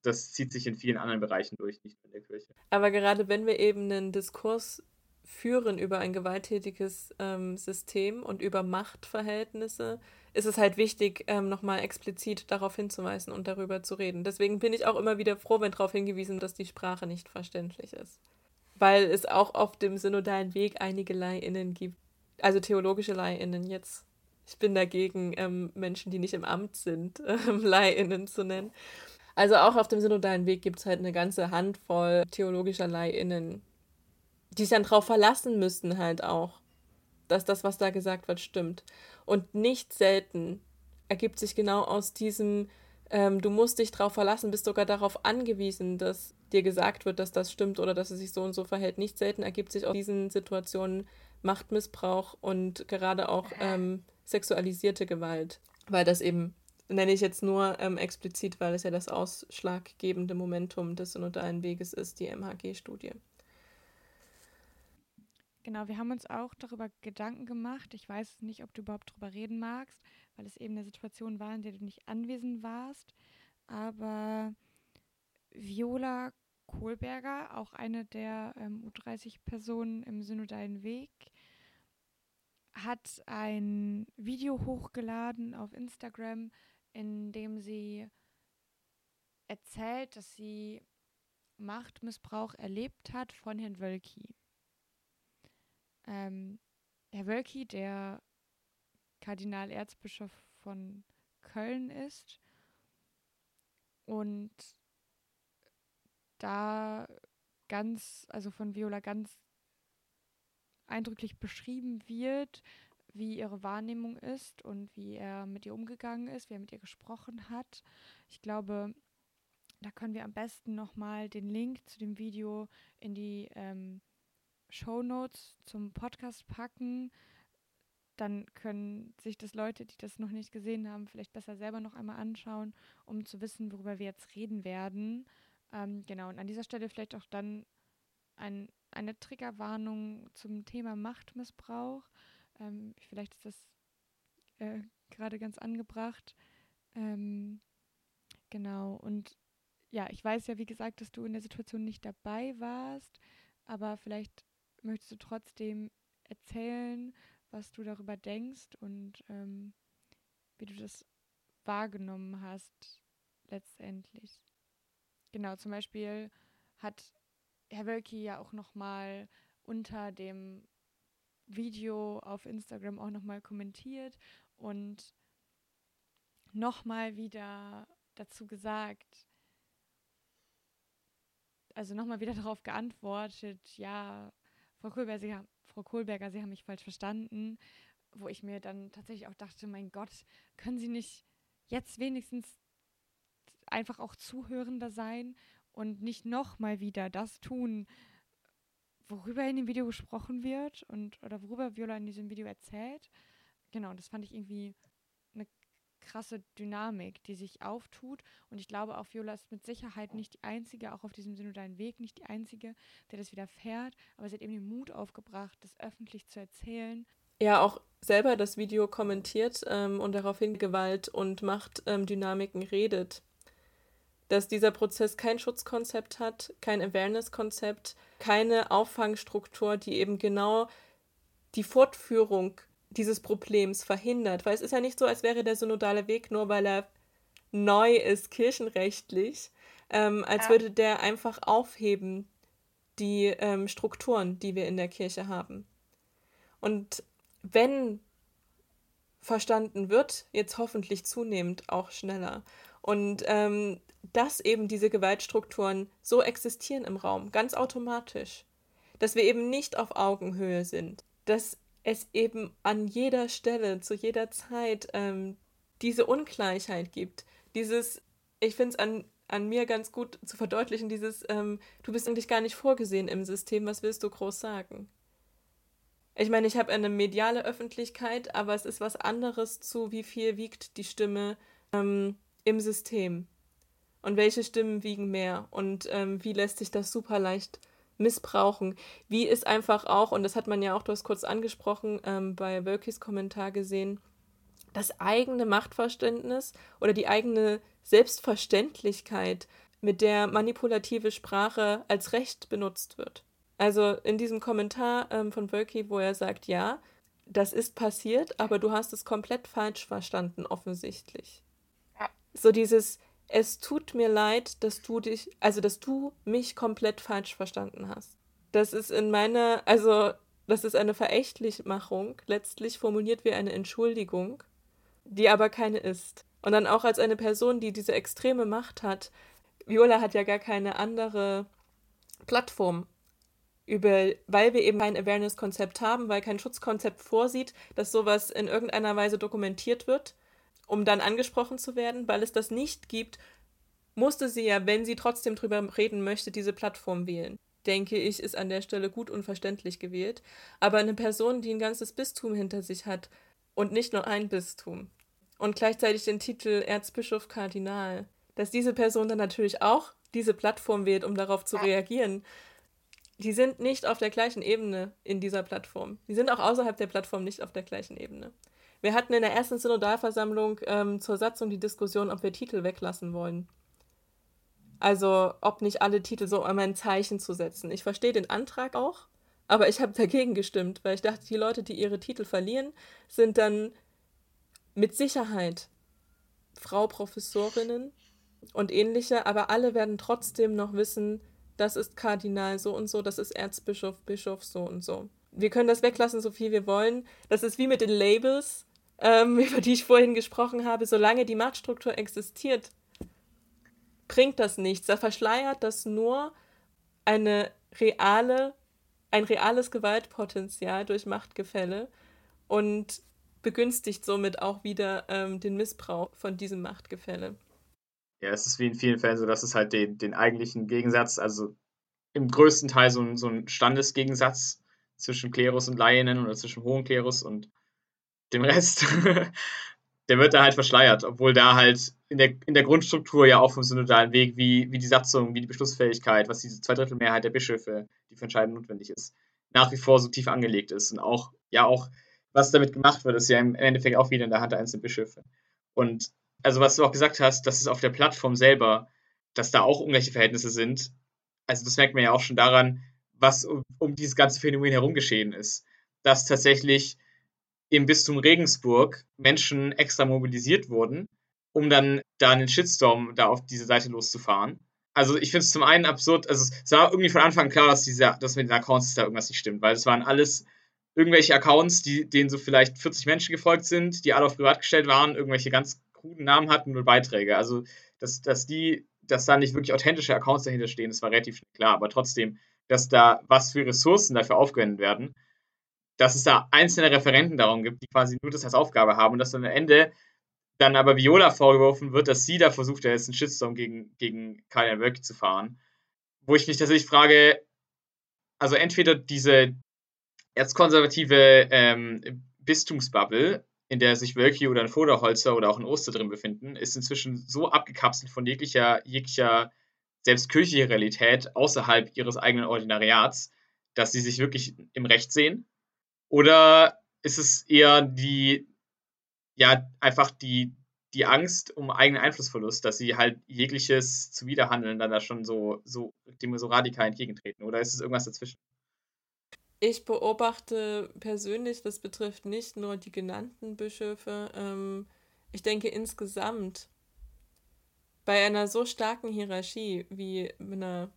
das zieht sich in vielen anderen Bereichen durch, nicht nur in der Kirche. Aber gerade wenn wir eben einen Diskurs führen über ein gewalttätiges ähm, System und über Machtverhältnisse, ist es halt wichtig, ähm, nochmal explizit darauf hinzuweisen und darüber zu reden. Deswegen bin ich auch immer wieder froh, wenn darauf hingewiesen wird, dass die Sprache nicht verständlich ist. Weil es auch auf dem synodalen Weg einige LeihInnen gibt, also theologische LeihInnen jetzt. Ich bin dagegen, ähm, Menschen, die nicht im Amt sind, ähm, LeihInnen zu nennen. Also auch auf dem synodalen Weg gibt es halt eine ganze Handvoll theologischer LeihInnen, die sich dann darauf verlassen müssen, halt auch, dass das, was da gesagt wird, stimmt. Und nicht selten ergibt sich genau aus diesem, ähm, du musst dich darauf verlassen, bist sogar darauf angewiesen, dass dir gesagt wird, dass das stimmt oder dass es sich so und so verhält. Nicht selten ergibt sich aus diesen Situationen Machtmissbrauch und gerade auch ähm, sexualisierte Gewalt, weil das eben nenne ich jetzt nur ähm, explizit, weil es ja das ausschlaggebende Momentum des synodalen Weges ist, die MHG-Studie. Genau, wir haben uns auch darüber Gedanken gemacht. Ich weiß nicht, ob du überhaupt darüber reden magst, weil es eben eine Situation war, in der du nicht anwesend warst. Aber Viola Kohlberger, auch eine der ähm, U30-Personen im Synodalen Weg, hat ein Video hochgeladen auf Instagram, in dem sie erzählt, dass sie Machtmissbrauch erlebt hat von Herrn Wölki. Ähm, Herr Wölki, der Kardinal-Erzbischof von Köln ist und da ganz, also von Viola ganz eindrücklich beschrieben wird, wie ihre Wahrnehmung ist und wie er mit ihr umgegangen ist, wie er mit ihr gesprochen hat. Ich glaube, da können wir am besten nochmal den Link zu dem Video in die ähm, Show Notes zum Podcast packen. Dann können sich das Leute, die das noch nicht gesehen haben, vielleicht besser selber noch einmal anschauen, um zu wissen, worüber wir jetzt reden werden. Ähm, genau, und an dieser Stelle vielleicht auch dann ein, eine Triggerwarnung zum Thema Machtmissbrauch. Ähm, vielleicht ist das äh, gerade ganz angebracht. Ähm, genau, und ja, ich weiß ja, wie gesagt, dass du in der Situation nicht dabei warst, aber vielleicht möchtest du trotzdem erzählen, was du darüber denkst und ähm, wie du das wahrgenommen hast letztendlich. Genau, zum Beispiel hat Herr Wölki ja auch nochmal unter dem Video auf Instagram auch nochmal kommentiert und nochmal wieder dazu gesagt, also nochmal wieder darauf geantwortet, ja, Frau Kohlberger, Sie haben, Frau Kohlberger, Sie haben mich falsch verstanden, wo ich mir dann tatsächlich auch dachte, mein Gott, können Sie nicht jetzt wenigstens einfach auch zuhörender sein und nicht nochmal wieder das tun, worüber in dem Video gesprochen wird und oder worüber Viola in diesem Video erzählt. Genau, das fand ich irgendwie eine krasse Dynamik, die sich auftut. Und ich glaube, auch Viola ist mit Sicherheit nicht die Einzige, auch auf diesem synodalen Weg nicht die Einzige, der das widerfährt. Aber sie hat eben den Mut aufgebracht, das öffentlich zu erzählen. Ja, auch selber das Video kommentiert ähm, und daraufhin Gewalt und Machtdynamiken ähm, redet dass dieser Prozess kein Schutzkonzept hat, kein Awareness-Konzept, keine Auffangstruktur, die eben genau die Fortführung dieses Problems verhindert. Weil es ist ja nicht so, als wäre der synodale Weg nur, weil er neu ist, kirchenrechtlich, ähm, als ja. würde der einfach aufheben die ähm, Strukturen, die wir in der Kirche haben. Und wenn verstanden wird, jetzt hoffentlich zunehmend auch schneller. Und ähm, dass eben diese Gewaltstrukturen so existieren im Raum, ganz automatisch. Dass wir eben nicht auf Augenhöhe sind. Dass es eben an jeder Stelle, zu jeder Zeit ähm, diese Ungleichheit gibt. Dieses, ich finde es an, an mir ganz gut zu verdeutlichen, dieses, ähm, du bist eigentlich gar nicht vorgesehen im System, was willst du groß sagen? Ich meine, ich habe eine mediale Öffentlichkeit, aber es ist was anderes zu, wie viel wiegt die Stimme ähm, im System und welche Stimmen wiegen mehr und ähm, wie lässt sich das super leicht missbrauchen. Wie ist einfach auch, und das hat man ja auch, du hast kurz angesprochen, ähm, bei Wölkis Kommentar gesehen, das eigene Machtverständnis oder die eigene Selbstverständlichkeit, mit der manipulative Sprache als Recht benutzt wird. Also in diesem Kommentar ähm, von Wölki, wo er sagt, ja, das ist passiert, aber du hast es komplett falsch verstanden, offensichtlich. So dieses, es tut mir leid, dass du dich, also dass du mich komplett falsch verstanden hast. Das ist in meiner, also das ist eine Verächtlichmachung, letztlich formuliert wie eine Entschuldigung, die aber keine ist. Und dann auch als eine Person, die diese extreme Macht hat. Viola hat ja gar keine andere Plattform, über, weil wir eben kein Awareness-Konzept haben, weil kein Schutzkonzept vorsieht, dass sowas in irgendeiner Weise dokumentiert wird, um dann angesprochen zu werden. Weil es das nicht gibt, musste sie ja, wenn sie trotzdem drüber reden möchte, diese Plattform wählen. Denke ich, ist an der Stelle gut und verständlich gewählt. Aber eine Person, die ein ganzes Bistum hinter sich hat und nicht nur ein Bistum, und gleichzeitig den Titel Erzbischof Kardinal, dass diese Person dann natürlich auch diese Plattform wählt, um darauf zu reagieren. Die sind nicht auf der gleichen Ebene in dieser Plattform. Die sind auch außerhalb der Plattform nicht auf der gleichen Ebene. Wir hatten in der ersten Synodalversammlung ähm, zur Satzung die Diskussion, ob wir Titel weglassen wollen. Also, ob nicht alle Titel so um ein Zeichen zu setzen. Ich verstehe den Antrag auch, aber ich habe dagegen gestimmt, weil ich dachte, die Leute, die ihre Titel verlieren, sind dann mit Sicherheit Frau Professorinnen und ähnliche, aber alle werden trotzdem noch wissen, das ist Kardinal so und so, das ist Erzbischof, Bischof so und so. Wir können das weglassen, so viel wir wollen. Das ist wie mit den Labels, ähm, über die ich vorhin gesprochen habe. Solange die Machtstruktur existiert, bringt das nichts. Da verschleiert das nur eine reale, ein reales Gewaltpotenzial durch Machtgefälle. Und begünstigt somit auch wieder ähm, den Missbrauch von diesem Machtgefälle. Ja, es ist wie in vielen Fällen so, dass es halt den, den eigentlichen Gegensatz, also im größten Teil so ein, so ein Standesgegensatz zwischen Klerus und Laienen oder zwischen Hohen Klerus und dem Rest, der wird da halt verschleiert, obwohl da halt in der, in der Grundstruktur ja auch vom synodalen Weg, wie, wie die Satzung, wie die Beschlussfähigkeit, was diese Zweidrittelmehrheit der Bischöfe, die für Entscheidungen notwendig ist, nach wie vor so tief angelegt ist und auch, ja auch was damit gemacht wird, ist ja im Endeffekt auch wieder in der Hand der einzelnen Bischöfe. Und also was du auch gesagt hast, dass es auf der Plattform selber, dass da auch ungleiche Verhältnisse sind, also das merkt man ja auch schon daran, was um, um dieses ganze Phänomen herum geschehen ist. Dass tatsächlich im Bistum Regensburg Menschen extra mobilisiert wurden, um dann da einen Shitstorm da auf diese Seite loszufahren. Also ich finde es zum einen absurd, also es war irgendwie von Anfang klar, dass, diese, dass mit den Accounts da irgendwas nicht stimmt, weil es waren alles irgendwelche Accounts, die, denen so vielleicht 40 Menschen gefolgt sind, die alle auf privat gestellt waren, irgendwelche ganz kruden Namen hatten und Beiträge. Also, dass, dass die, dass da nicht wirklich authentische Accounts dahinter stehen, das war relativ klar. Aber trotzdem, dass da was für Ressourcen dafür aufgewendet werden, dass es da einzelne Referenten darum gibt, die quasi nur das als Aufgabe haben und dass dann am Ende dann aber Viola vorgeworfen wird, dass sie da versucht, jetzt einen Shitstorm gegen, gegen Kalian Wölki zu fahren. Wo ich mich tatsächlich frage, also entweder diese, erzkonservative ähm, Bistumsbubble, in der sich Wölki oder ein Voderholzer oder auch ein Oster drin befinden, ist inzwischen so abgekapselt von jeglicher, jeglicher selbst kirchlicher Realität außerhalb ihres eigenen Ordinariats, dass sie sich wirklich im Recht sehen? Oder ist es eher die, ja, einfach die, die Angst um eigenen Einflussverlust, dass sie halt jegliches Zuwiderhandeln dann da schon so, so, dem so radikal entgegentreten? Oder ist es irgendwas dazwischen? Ich beobachte persönlich, das betrifft nicht nur die genannten Bischöfe, ähm, ich denke insgesamt bei einer so starken Hierarchie wie einer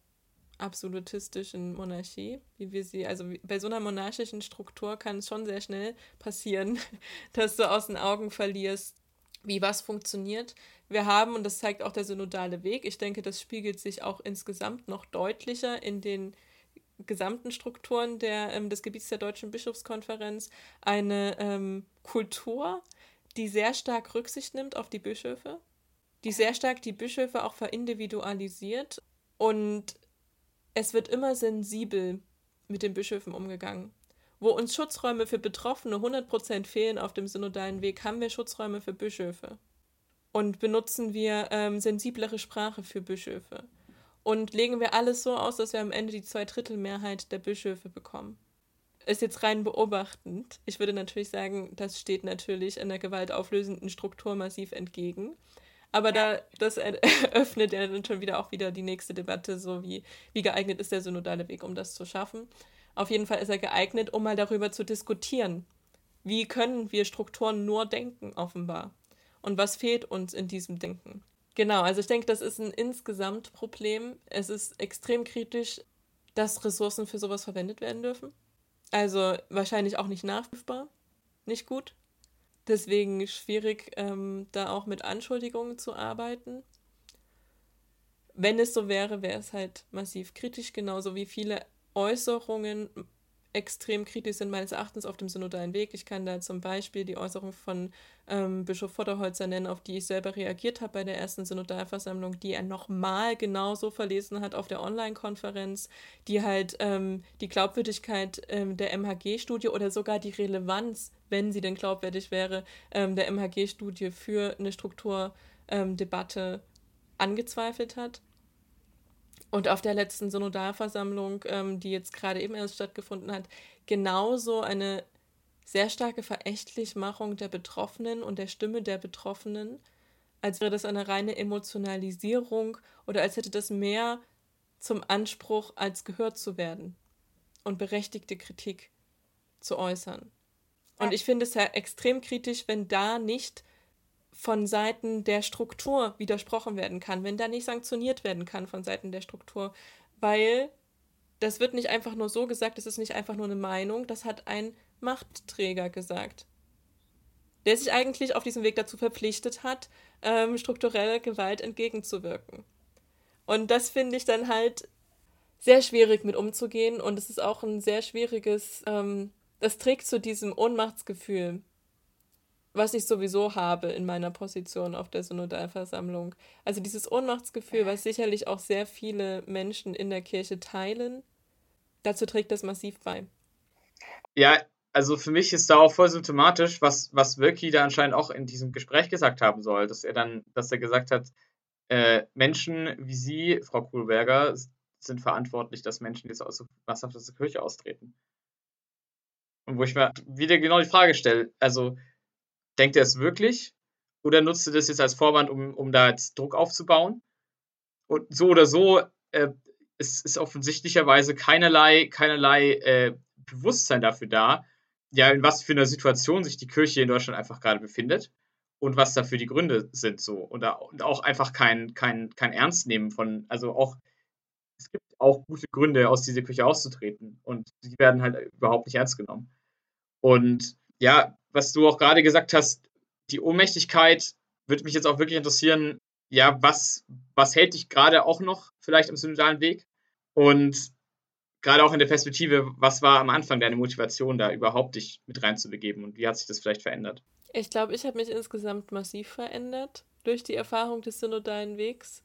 absolutistischen Monarchie, wie wir sie, also bei so einer monarchischen Struktur kann es schon sehr schnell passieren, dass du aus den Augen verlierst, wie was funktioniert. Wir haben, und das zeigt auch der synodale Weg, ich denke, das spiegelt sich auch insgesamt noch deutlicher in den gesamten Strukturen der, ähm, des Gebiets der Deutschen Bischofskonferenz eine ähm, Kultur, die sehr stark Rücksicht nimmt auf die Bischöfe, die sehr stark die Bischöfe auch verindividualisiert und es wird immer sensibel mit den Bischöfen umgegangen. Wo uns Schutzräume für Betroffene 100% fehlen auf dem synodalen Weg, haben wir Schutzräume für Bischöfe. Und benutzen wir ähm, sensiblere Sprache für Bischöfe und legen wir alles so aus, dass wir am Ende die Zweidrittelmehrheit der Bischöfe bekommen. Ist jetzt rein beobachtend. Ich würde natürlich sagen, das steht natürlich einer gewaltauflösenden Struktur massiv entgegen. Aber da, das eröffnet ja dann schon wieder auch wieder die nächste Debatte, so wie, wie geeignet ist der synodale Weg, um das zu schaffen. Auf jeden Fall ist er geeignet, um mal darüber zu diskutieren. Wie können wir Strukturen nur denken, offenbar? Und was fehlt uns in diesem Denken? Genau, also ich denke, das ist ein insgesamt Problem. Es ist extrem kritisch, dass Ressourcen für sowas verwendet werden dürfen. Also wahrscheinlich auch nicht nachprüfbar, nicht gut. Deswegen schwierig, ähm, da auch mit Anschuldigungen zu arbeiten. Wenn es so wäre, wäre es halt massiv kritisch, genauso wie viele Äußerungen extrem kritisch sind meines Erachtens auf dem synodalen Weg. Ich kann da zum Beispiel die Äußerung von ähm, Bischof Vorderholzer nennen, auf die ich selber reagiert habe bei der ersten Synodalversammlung, die er nochmal genauso verlesen hat auf der Online-Konferenz, die halt ähm, die Glaubwürdigkeit ähm, der MHG-Studie oder sogar die Relevanz, wenn sie denn glaubwürdig wäre, ähm, der MHG-Studie für eine Strukturdebatte angezweifelt hat. Und auf der letzten Synodalversammlung, ähm, die jetzt gerade eben erst stattgefunden hat, genauso eine sehr starke Verächtlichmachung der Betroffenen und der Stimme der Betroffenen, als wäre das eine reine Emotionalisierung oder als hätte das mehr zum Anspruch, als gehört zu werden und berechtigte Kritik zu äußern. Und ich finde es ja extrem kritisch, wenn da nicht von Seiten der Struktur widersprochen werden kann, wenn da nicht sanktioniert werden kann von Seiten der Struktur, weil das wird nicht einfach nur so gesagt, das ist nicht einfach nur eine Meinung, das hat ein Machtträger gesagt, der sich eigentlich auf diesem Weg dazu verpflichtet hat, ähm, strukturelle Gewalt entgegenzuwirken. Und das finde ich dann halt sehr schwierig mit umzugehen. Und es ist auch ein sehr schwieriges, ähm, das trägt zu diesem Ohnmachtsgefühl was ich sowieso habe in meiner Position auf der Synodalversammlung. Also dieses Ohnmachtsgefühl, was sicherlich auch sehr viele Menschen in der Kirche teilen, dazu trägt das massiv bei. Ja, also für mich ist da auch voll symptomatisch, was, was Wirki da anscheinend auch in diesem Gespräch gesagt haben soll, dass er dann, dass er gesagt hat, äh, Menschen wie Sie, Frau Kohlberger, sind verantwortlich, dass Menschen jetzt aus, massenhaft aus der Kirche austreten. Und wo ich mir wieder genau die Frage stelle, also denkt er es wirklich oder nutzt er das jetzt als Vorwand, um, um da jetzt Druck aufzubauen? Und so oder so äh, ist, ist offensichtlicherweise keinerlei, keinerlei äh, Bewusstsein dafür da, ja, in was für einer Situation sich die Kirche in Deutschland einfach gerade befindet und was dafür die Gründe sind so. Und auch einfach kein, kein, kein Ernst nehmen von, also auch, es gibt auch gute Gründe, aus dieser Kirche auszutreten und die werden halt überhaupt nicht ernst genommen. Und ja, was du auch gerade gesagt hast, die Ohnmächtigkeit, würde mich jetzt auch wirklich interessieren, ja, was, was hält dich gerade auch noch vielleicht am synodalen Weg? Und gerade auch in der Perspektive, was war am Anfang deine Motivation, da überhaupt dich mit reinzubegeben und wie hat sich das vielleicht verändert? Ich glaube, ich habe mich insgesamt massiv verändert durch die Erfahrung des synodalen Wegs.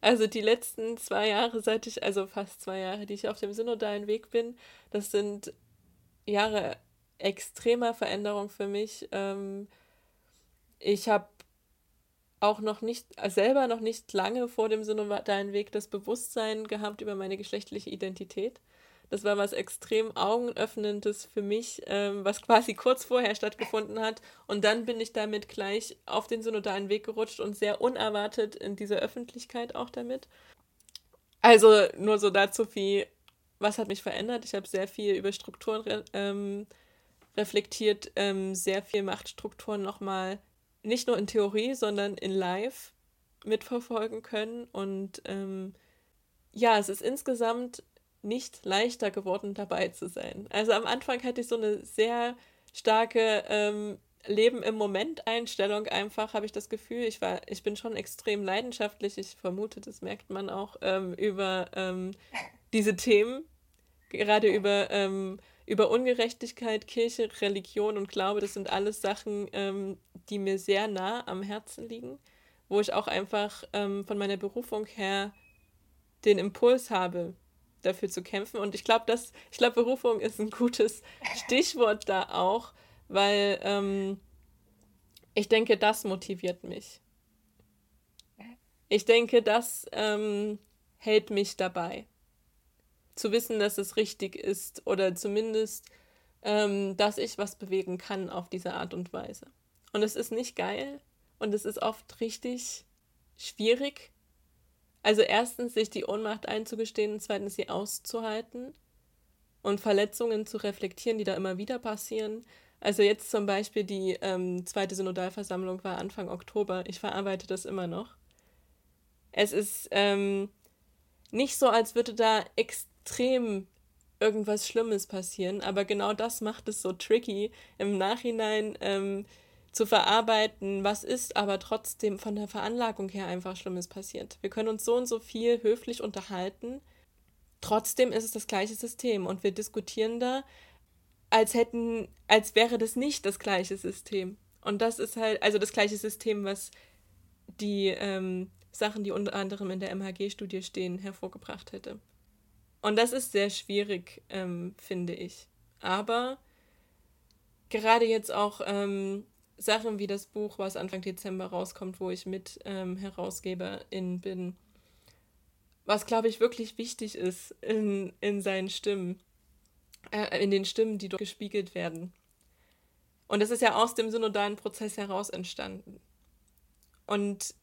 Also die letzten zwei Jahre, seit ich, also fast zwei Jahre, die ich auf dem synodalen Weg bin, das sind Jahre extremer Veränderung für mich. Ähm, ich habe auch noch nicht, selber noch nicht lange vor dem synodalen Weg das Bewusstsein gehabt über meine geschlechtliche Identität. Das war was extrem Augenöffnendes für mich, ähm, was quasi kurz vorher stattgefunden hat. Und dann bin ich damit gleich auf den synodalen Weg gerutscht und sehr unerwartet in diese Öffentlichkeit auch damit. Also nur so dazu wie, was hat mich verändert? Ich habe sehr viel über Strukturen ähm, reflektiert ähm, sehr viel Machtstrukturen nochmal nicht nur in Theorie, sondern in Live mitverfolgen können. Und ähm, ja, es ist insgesamt nicht leichter geworden, dabei zu sein. Also am Anfang hatte ich so eine sehr starke ähm, Leben im Moment Einstellung einfach, habe ich das Gefühl. Ich war, ich bin schon extrem leidenschaftlich. Ich vermute, das merkt man auch ähm, über ähm, diese Themen, gerade über ähm, über Ungerechtigkeit, Kirche, Religion und Glaube, das sind alles Sachen, ähm, die mir sehr nah am Herzen liegen, wo ich auch einfach ähm, von meiner Berufung her den Impuls habe, dafür zu kämpfen. Und ich glaube, dass, ich glaube, Berufung ist ein gutes Stichwort da auch, weil ähm, ich denke, das motiviert mich. Ich denke, das ähm, hält mich dabei zu wissen, dass es richtig ist oder zumindest, ähm, dass ich was bewegen kann auf diese Art und Weise. Und es ist nicht geil und es ist oft richtig schwierig. Also erstens sich die Ohnmacht einzugestehen und zweitens sie auszuhalten und Verletzungen zu reflektieren, die da immer wieder passieren. Also jetzt zum Beispiel die ähm, zweite Synodalversammlung war Anfang Oktober. Ich verarbeite das immer noch. Es ist ähm, nicht so, als würde da extrem irgendwas Schlimmes passieren, aber genau das macht es so tricky, im Nachhinein ähm, zu verarbeiten, was ist aber trotzdem von der Veranlagung her einfach Schlimmes passiert. Wir können uns so und so viel höflich unterhalten, trotzdem ist es das gleiche System und wir diskutieren da, als hätten, als wäre das nicht das gleiche System. Und das ist halt, also das gleiche System, was die ähm, Sachen, die unter anderem in der MHG-Studie stehen, hervorgebracht hätte. Und das ist sehr schwierig, ähm, finde ich. Aber gerade jetzt auch ähm, Sachen wie das Buch, was Anfang Dezember rauskommt, wo ich mit ähm, Herausgeberin bin, was, glaube ich, wirklich wichtig ist in, in seinen Stimmen, äh, in den Stimmen, die dort gespiegelt werden. Und das ist ja aus dem synodalen Prozess heraus entstanden. Und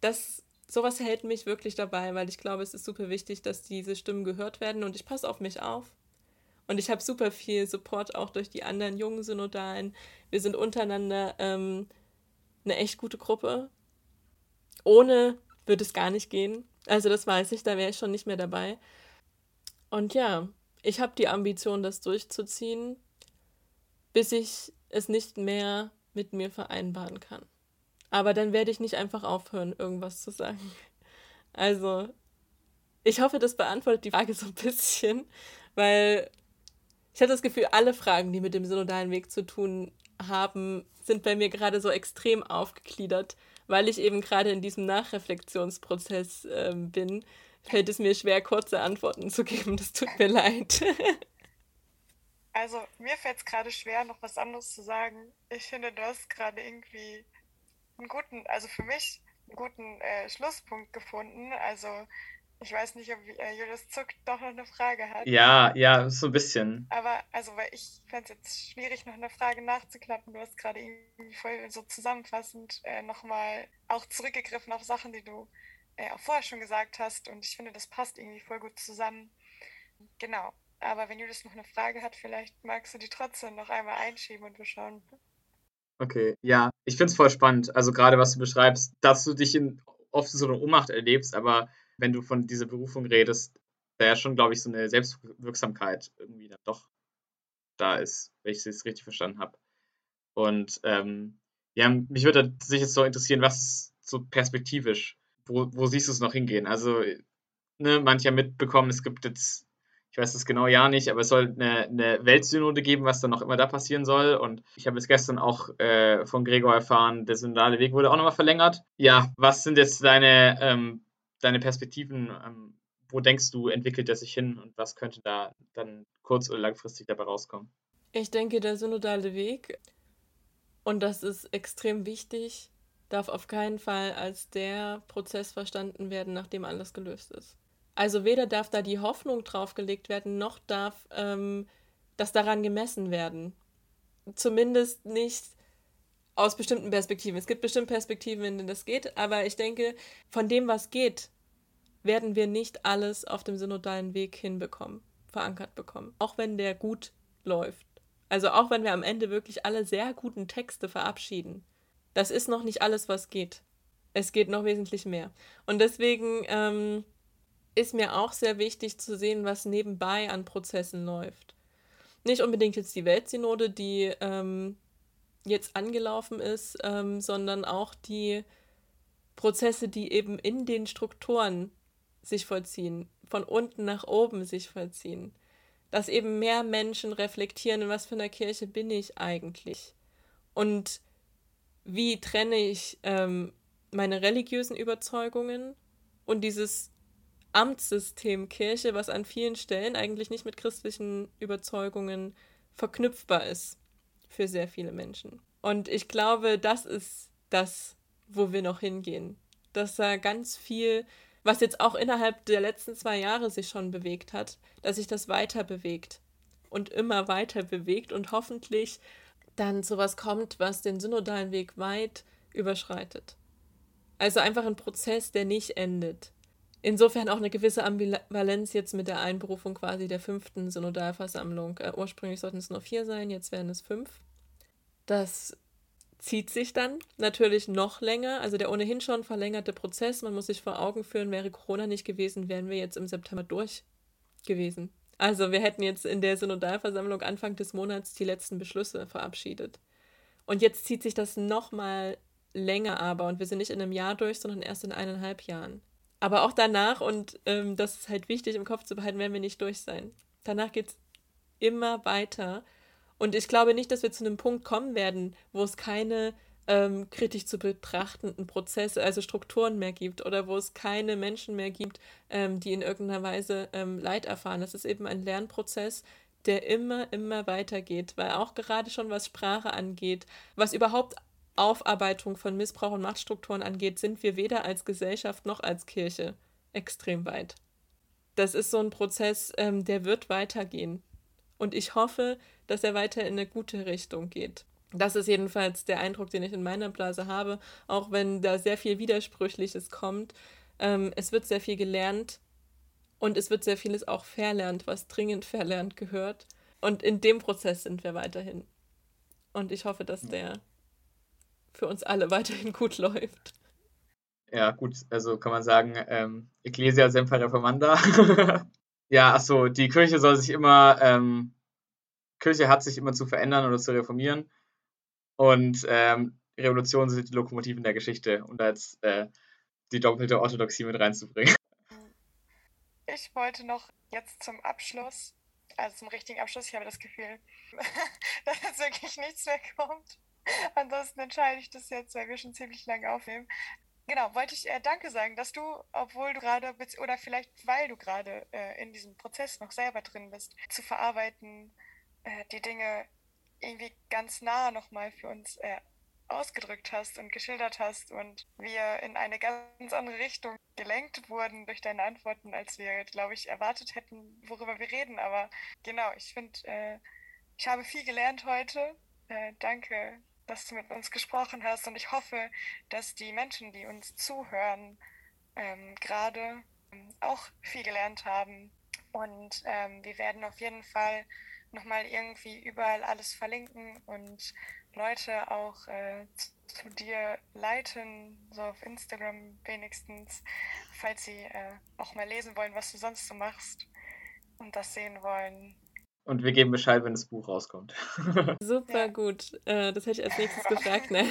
das sowas hält mich wirklich dabei, weil ich glaube, es ist super wichtig, dass diese Stimmen gehört werden und ich passe auf mich auf. Und ich habe super viel Support auch durch die anderen jungen Synodalen. Wir sind untereinander ähm, eine echt gute Gruppe. Ohne würde es gar nicht gehen. Also das weiß ich, da wäre ich schon nicht mehr dabei. Und ja, ich habe die Ambition, das durchzuziehen, bis ich es nicht mehr mit mir vereinbaren kann. Aber dann werde ich nicht einfach aufhören, irgendwas zu sagen. Also, ich hoffe, das beantwortet die Frage so ein bisschen, weil ich habe das Gefühl, alle Fragen, die mit dem synodalen Weg zu tun haben, sind bei mir gerade so extrem aufgegliedert, weil ich eben gerade in diesem Nachreflexionsprozess äh, bin. Fällt es mir schwer, kurze Antworten zu geben. Das tut mir leid. Also, mir fällt es gerade schwer, noch was anderes zu sagen. Ich finde, du hast gerade irgendwie einen guten, also für mich einen guten äh, Schlusspunkt gefunden. Also ich weiß nicht, ob äh, Julius Zuck doch noch eine Frage hat. Ja, ja, so ein bisschen. Aber also, weil ich fände es jetzt schwierig, noch eine Frage nachzuklappen. Du hast gerade irgendwie voll so zusammenfassend äh, nochmal auch zurückgegriffen auf Sachen, die du äh, auch vorher schon gesagt hast. Und ich finde, das passt irgendwie voll gut zusammen. Genau. Aber wenn Julius noch eine Frage hat, vielleicht magst du die trotzdem noch einmal einschieben und wir schauen, Okay, ja, ich finde es voll spannend. Also gerade was du beschreibst, dass du dich in oft so eine Ohnmacht erlebst, aber wenn du von dieser Berufung redest, da ja schon, glaube ich, so eine Selbstwirksamkeit irgendwie dann doch da ist, wenn ich es richtig verstanden habe. Und ähm, ja, mich würde sich jetzt so interessieren, was so perspektivisch, wo, wo siehst du es noch hingehen? Also, ne, manche haben mitbekommen, es gibt jetzt ich weiß das genau ja nicht, aber es soll eine, eine Weltsynode geben, was dann auch immer da passieren soll. Und ich habe es gestern auch äh, von Gregor erfahren, der synodale Weg wurde auch nochmal verlängert. Ja, was sind jetzt deine, ähm, deine Perspektiven? Ähm, wo denkst du, entwickelt er sich hin und was könnte da dann kurz- oder langfristig dabei rauskommen? Ich denke, der synodale Weg, und das ist extrem wichtig, darf auf keinen Fall als der Prozess verstanden werden, nachdem alles gelöst ist. Also weder darf da die Hoffnung draufgelegt werden, noch darf ähm, das daran gemessen werden. Zumindest nicht aus bestimmten Perspektiven. Es gibt bestimmt Perspektiven, in denen das geht, aber ich denke, von dem, was geht, werden wir nicht alles auf dem synodalen Weg hinbekommen, verankert bekommen. Auch wenn der gut läuft. Also auch wenn wir am Ende wirklich alle sehr guten Texte verabschieden. Das ist noch nicht alles, was geht. Es geht noch wesentlich mehr. Und deswegen ähm, ist mir auch sehr wichtig zu sehen, was nebenbei an Prozessen läuft. Nicht unbedingt jetzt die Weltsynode, die ähm, jetzt angelaufen ist, ähm, sondern auch die Prozesse, die eben in den Strukturen sich vollziehen, von unten nach oben sich vollziehen. Dass eben mehr Menschen reflektieren, in was für einer Kirche bin ich eigentlich? Und wie trenne ich ähm, meine religiösen Überzeugungen und dieses Amtssystem Kirche, was an vielen Stellen eigentlich nicht mit christlichen Überzeugungen verknüpfbar ist für sehr viele Menschen. Und ich glaube, das ist das, wo wir noch hingehen. Dass da ganz viel, was jetzt auch innerhalb der letzten zwei Jahre sich schon bewegt hat, dass sich das weiter bewegt und immer weiter bewegt und hoffentlich dann sowas kommt, was den synodalen Weg weit überschreitet. Also einfach ein Prozess, der nicht endet. Insofern auch eine gewisse Ambivalenz jetzt mit der Einberufung quasi der fünften Synodalversammlung. Äh, ursprünglich sollten es nur vier sein, jetzt werden es fünf. Das zieht sich dann natürlich noch länger. Also der ohnehin schon verlängerte Prozess, man muss sich vor Augen führen, wäre Corona nicht gewesen, wären wir jetzt im September durch gewesen. Also wir hätten jetzt in der Synodalversammlung Anfang des Monats die letzten Beschlüsse verabschiedet. Und jetzt zieht sich das noch mal länger aber und wir sind nicht in einem Jahr durch, sondern erst in eineinhalb Jahren. Aber auch danach, und ähm, das ist halt wichtig im Kopf zu behalten, werden wir nicht durch sein. Danach geht es immer weiter. Und ich glaube nicht, dass wir zu einem Punkt kommen werden, wo es keine ähm, kritisch zu betrachtenden Prozesse, also Strukturen mehr gibt oder wo es keine Menschen mehr gibt, ähm, die in irgendeiner Weise ähm, Leid erfahren. Das ist eben ein Lernprozess, der immer, immer weitergeht, weil auch gerade schon was Sprache angeht, was überhaupt Aufarbeitung von Missbrauch und Machtstrukturen angeht, sind wir weder als Gesellschaft noch als Kirche extrem weit. Das ist so ein Prozess, ähm, der wird weitergehen. Und ich hoffe, dass er weiter in eine gute Richtung geht. Das ist jedenfalls der Eindruck, den ich in meiner Blase habe, auch wenn da sehr viel Widersprüchliches kommt. Ähm, es wird sehr viel gelernt und es wird sehr vieles auch verlernt, was dringend verlernt gehört. Und in dem Prozess sind wir weiterhin. Und ich hoffe, dass der für uns alle weiterhin gut läuft. Ja, gut, also kann man sagen, ähm, Ecclesia Semper Reformanda. ja, achso, die Kirche soll sich immer, ähm, Kirche hat sich immer zu verändern oder zu reformieren. Und ähm, Revolutionen sind die Lokomotiven der Geschichte, um da jetzt äh, die doppelte Orthodoxie mit reinzubringen. Ich wollte noch jetzt zum Abschluss, also zum richtigen Abschluss, ich habe das Gefühl, dass jetzt wirklich nichts mehr kommt. Ansonsten entscheide ich das jetzt, weil wir schon ziemlich lange aufnehmen. Genau, wollte ich äh, Danke sagen, dass du, obwohl du gerade, oder vielleicht weil du gerade äh, in diesem Prozess noch selber drin bist, zu verarbeiten, äh, die Dinge irgendwie ganz nah nochmal für uns äh, ausgedrückt hast und geschildert hast und wir in eine ganz andere Richtung gelenkt wurden durch deine Antworten, als wir, glaube ich, erwartet hätten, worüber wir reden. Aber genau, ich finde, äh, ich habe viel gelernt heute. Äh, danke dass du mit uns gesprochen hast. Und ich hoffe, dass die Menschen, die uns zuhören, ähm, gerade ähm, auch viel gelernt haben. Und ähm, wir werden auf jeden Fall nochmal irgendwie überall alles verlinken und Leute auch äh, zu dir leiten, so auf Instagram wenigstens, falls sie äh, auch mal lesen wollen, was du sonst so machst und das sehen wollen. Und wir geben Bescheid, wenn das Buch rauskommt. Super ja. gut. Äh, das hätte ich als nächstes gefragt. Ne?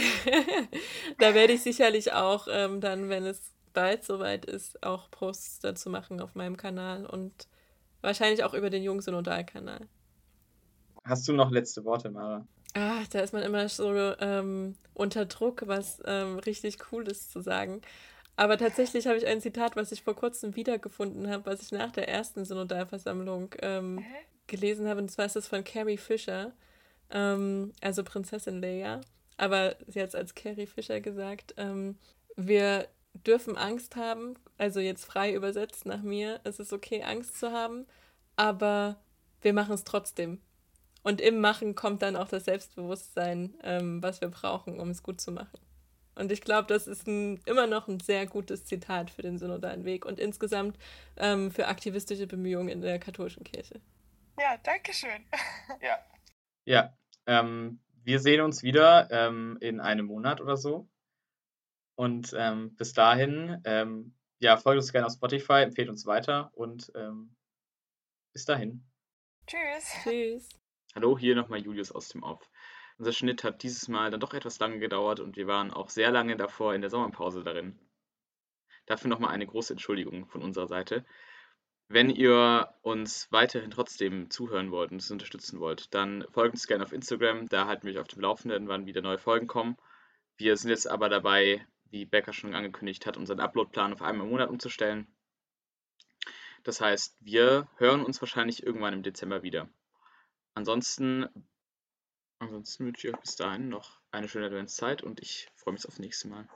da werde ich sicherlich auch ähm, dann, wenn es bald soweit ist, auch Posts dazu machen auf meinem Kanal und wahrscheinlich auch über den Jungsynodal-Kanal. Hast du noch letzte Worte, Mara? Ah, da ist man immer so ähm, unter Druck, was ähm, richtig cool ist zu sagen. Aber tatsächlich habe ich ein Zitat, was ich vor kurzem wiedergefunden habe, was ich nach der ersten Synodalversammlung ähm, gelesen habe, und zwar ist das von Carrie Fisher, ähm, also Prinzessin Leia. Aber sie hat es als Carrie Fisher gesagt. Ähm, wir dürfen Angst haben, also jetzt frei übersetzt nach mir, es ist okay, Angst zu haben, aber wir machen es trotzdem. Und im Machen kommt dann auch das Selbstbewusstsein, ähm, was wir brauchen, um es gut zu machen. Und ich glaube, das ist ein, immer noch ein sehr gutes Zitat für den synodalen Weg und insgesamt ähm, für aktivistische Bemühungen in der katholischen Kirche. Ja, danke schön. ja. Ja, ähm, wir sehen uns wieder ähm, in einem Monat oder so. Und ähm, bis dahin, ähm, ja, folgt uns gerne auf Spotify, empfehlt uns weiter und ähm, bis dahin. Tschüss. Tschüss. Hallo, hier nochmal Julius aus dem Off. Unser Schnitt hat dieses Mal dann doch etwas lange gedauert und wir waren auch sehr lange davor in der Sommerpause darin. Dafür nochmal eine große Entschuldigung von unserer Seite. Wenn ihr uns weiterhin trotzdem zuhören wollt und uns unterstützen wollt, dann folgt uns gerne auf Instagram. Da halten wir euch auf dem Laufenden, wann wieder neue Folgen kommen. Wir sind jetzt aber dabei, wie Becker schon angekündigt hat, unseren Uploadplan auf einmal im Monat umzustellen. Das heißt, wir hören uns wahrscheinlich irgendwann im Dezember wieder. Ansonsten, ansonsten wünsche ich euch bis dahin noch eine schöne Adventszeit und ich freue mich aufs nächste Mal.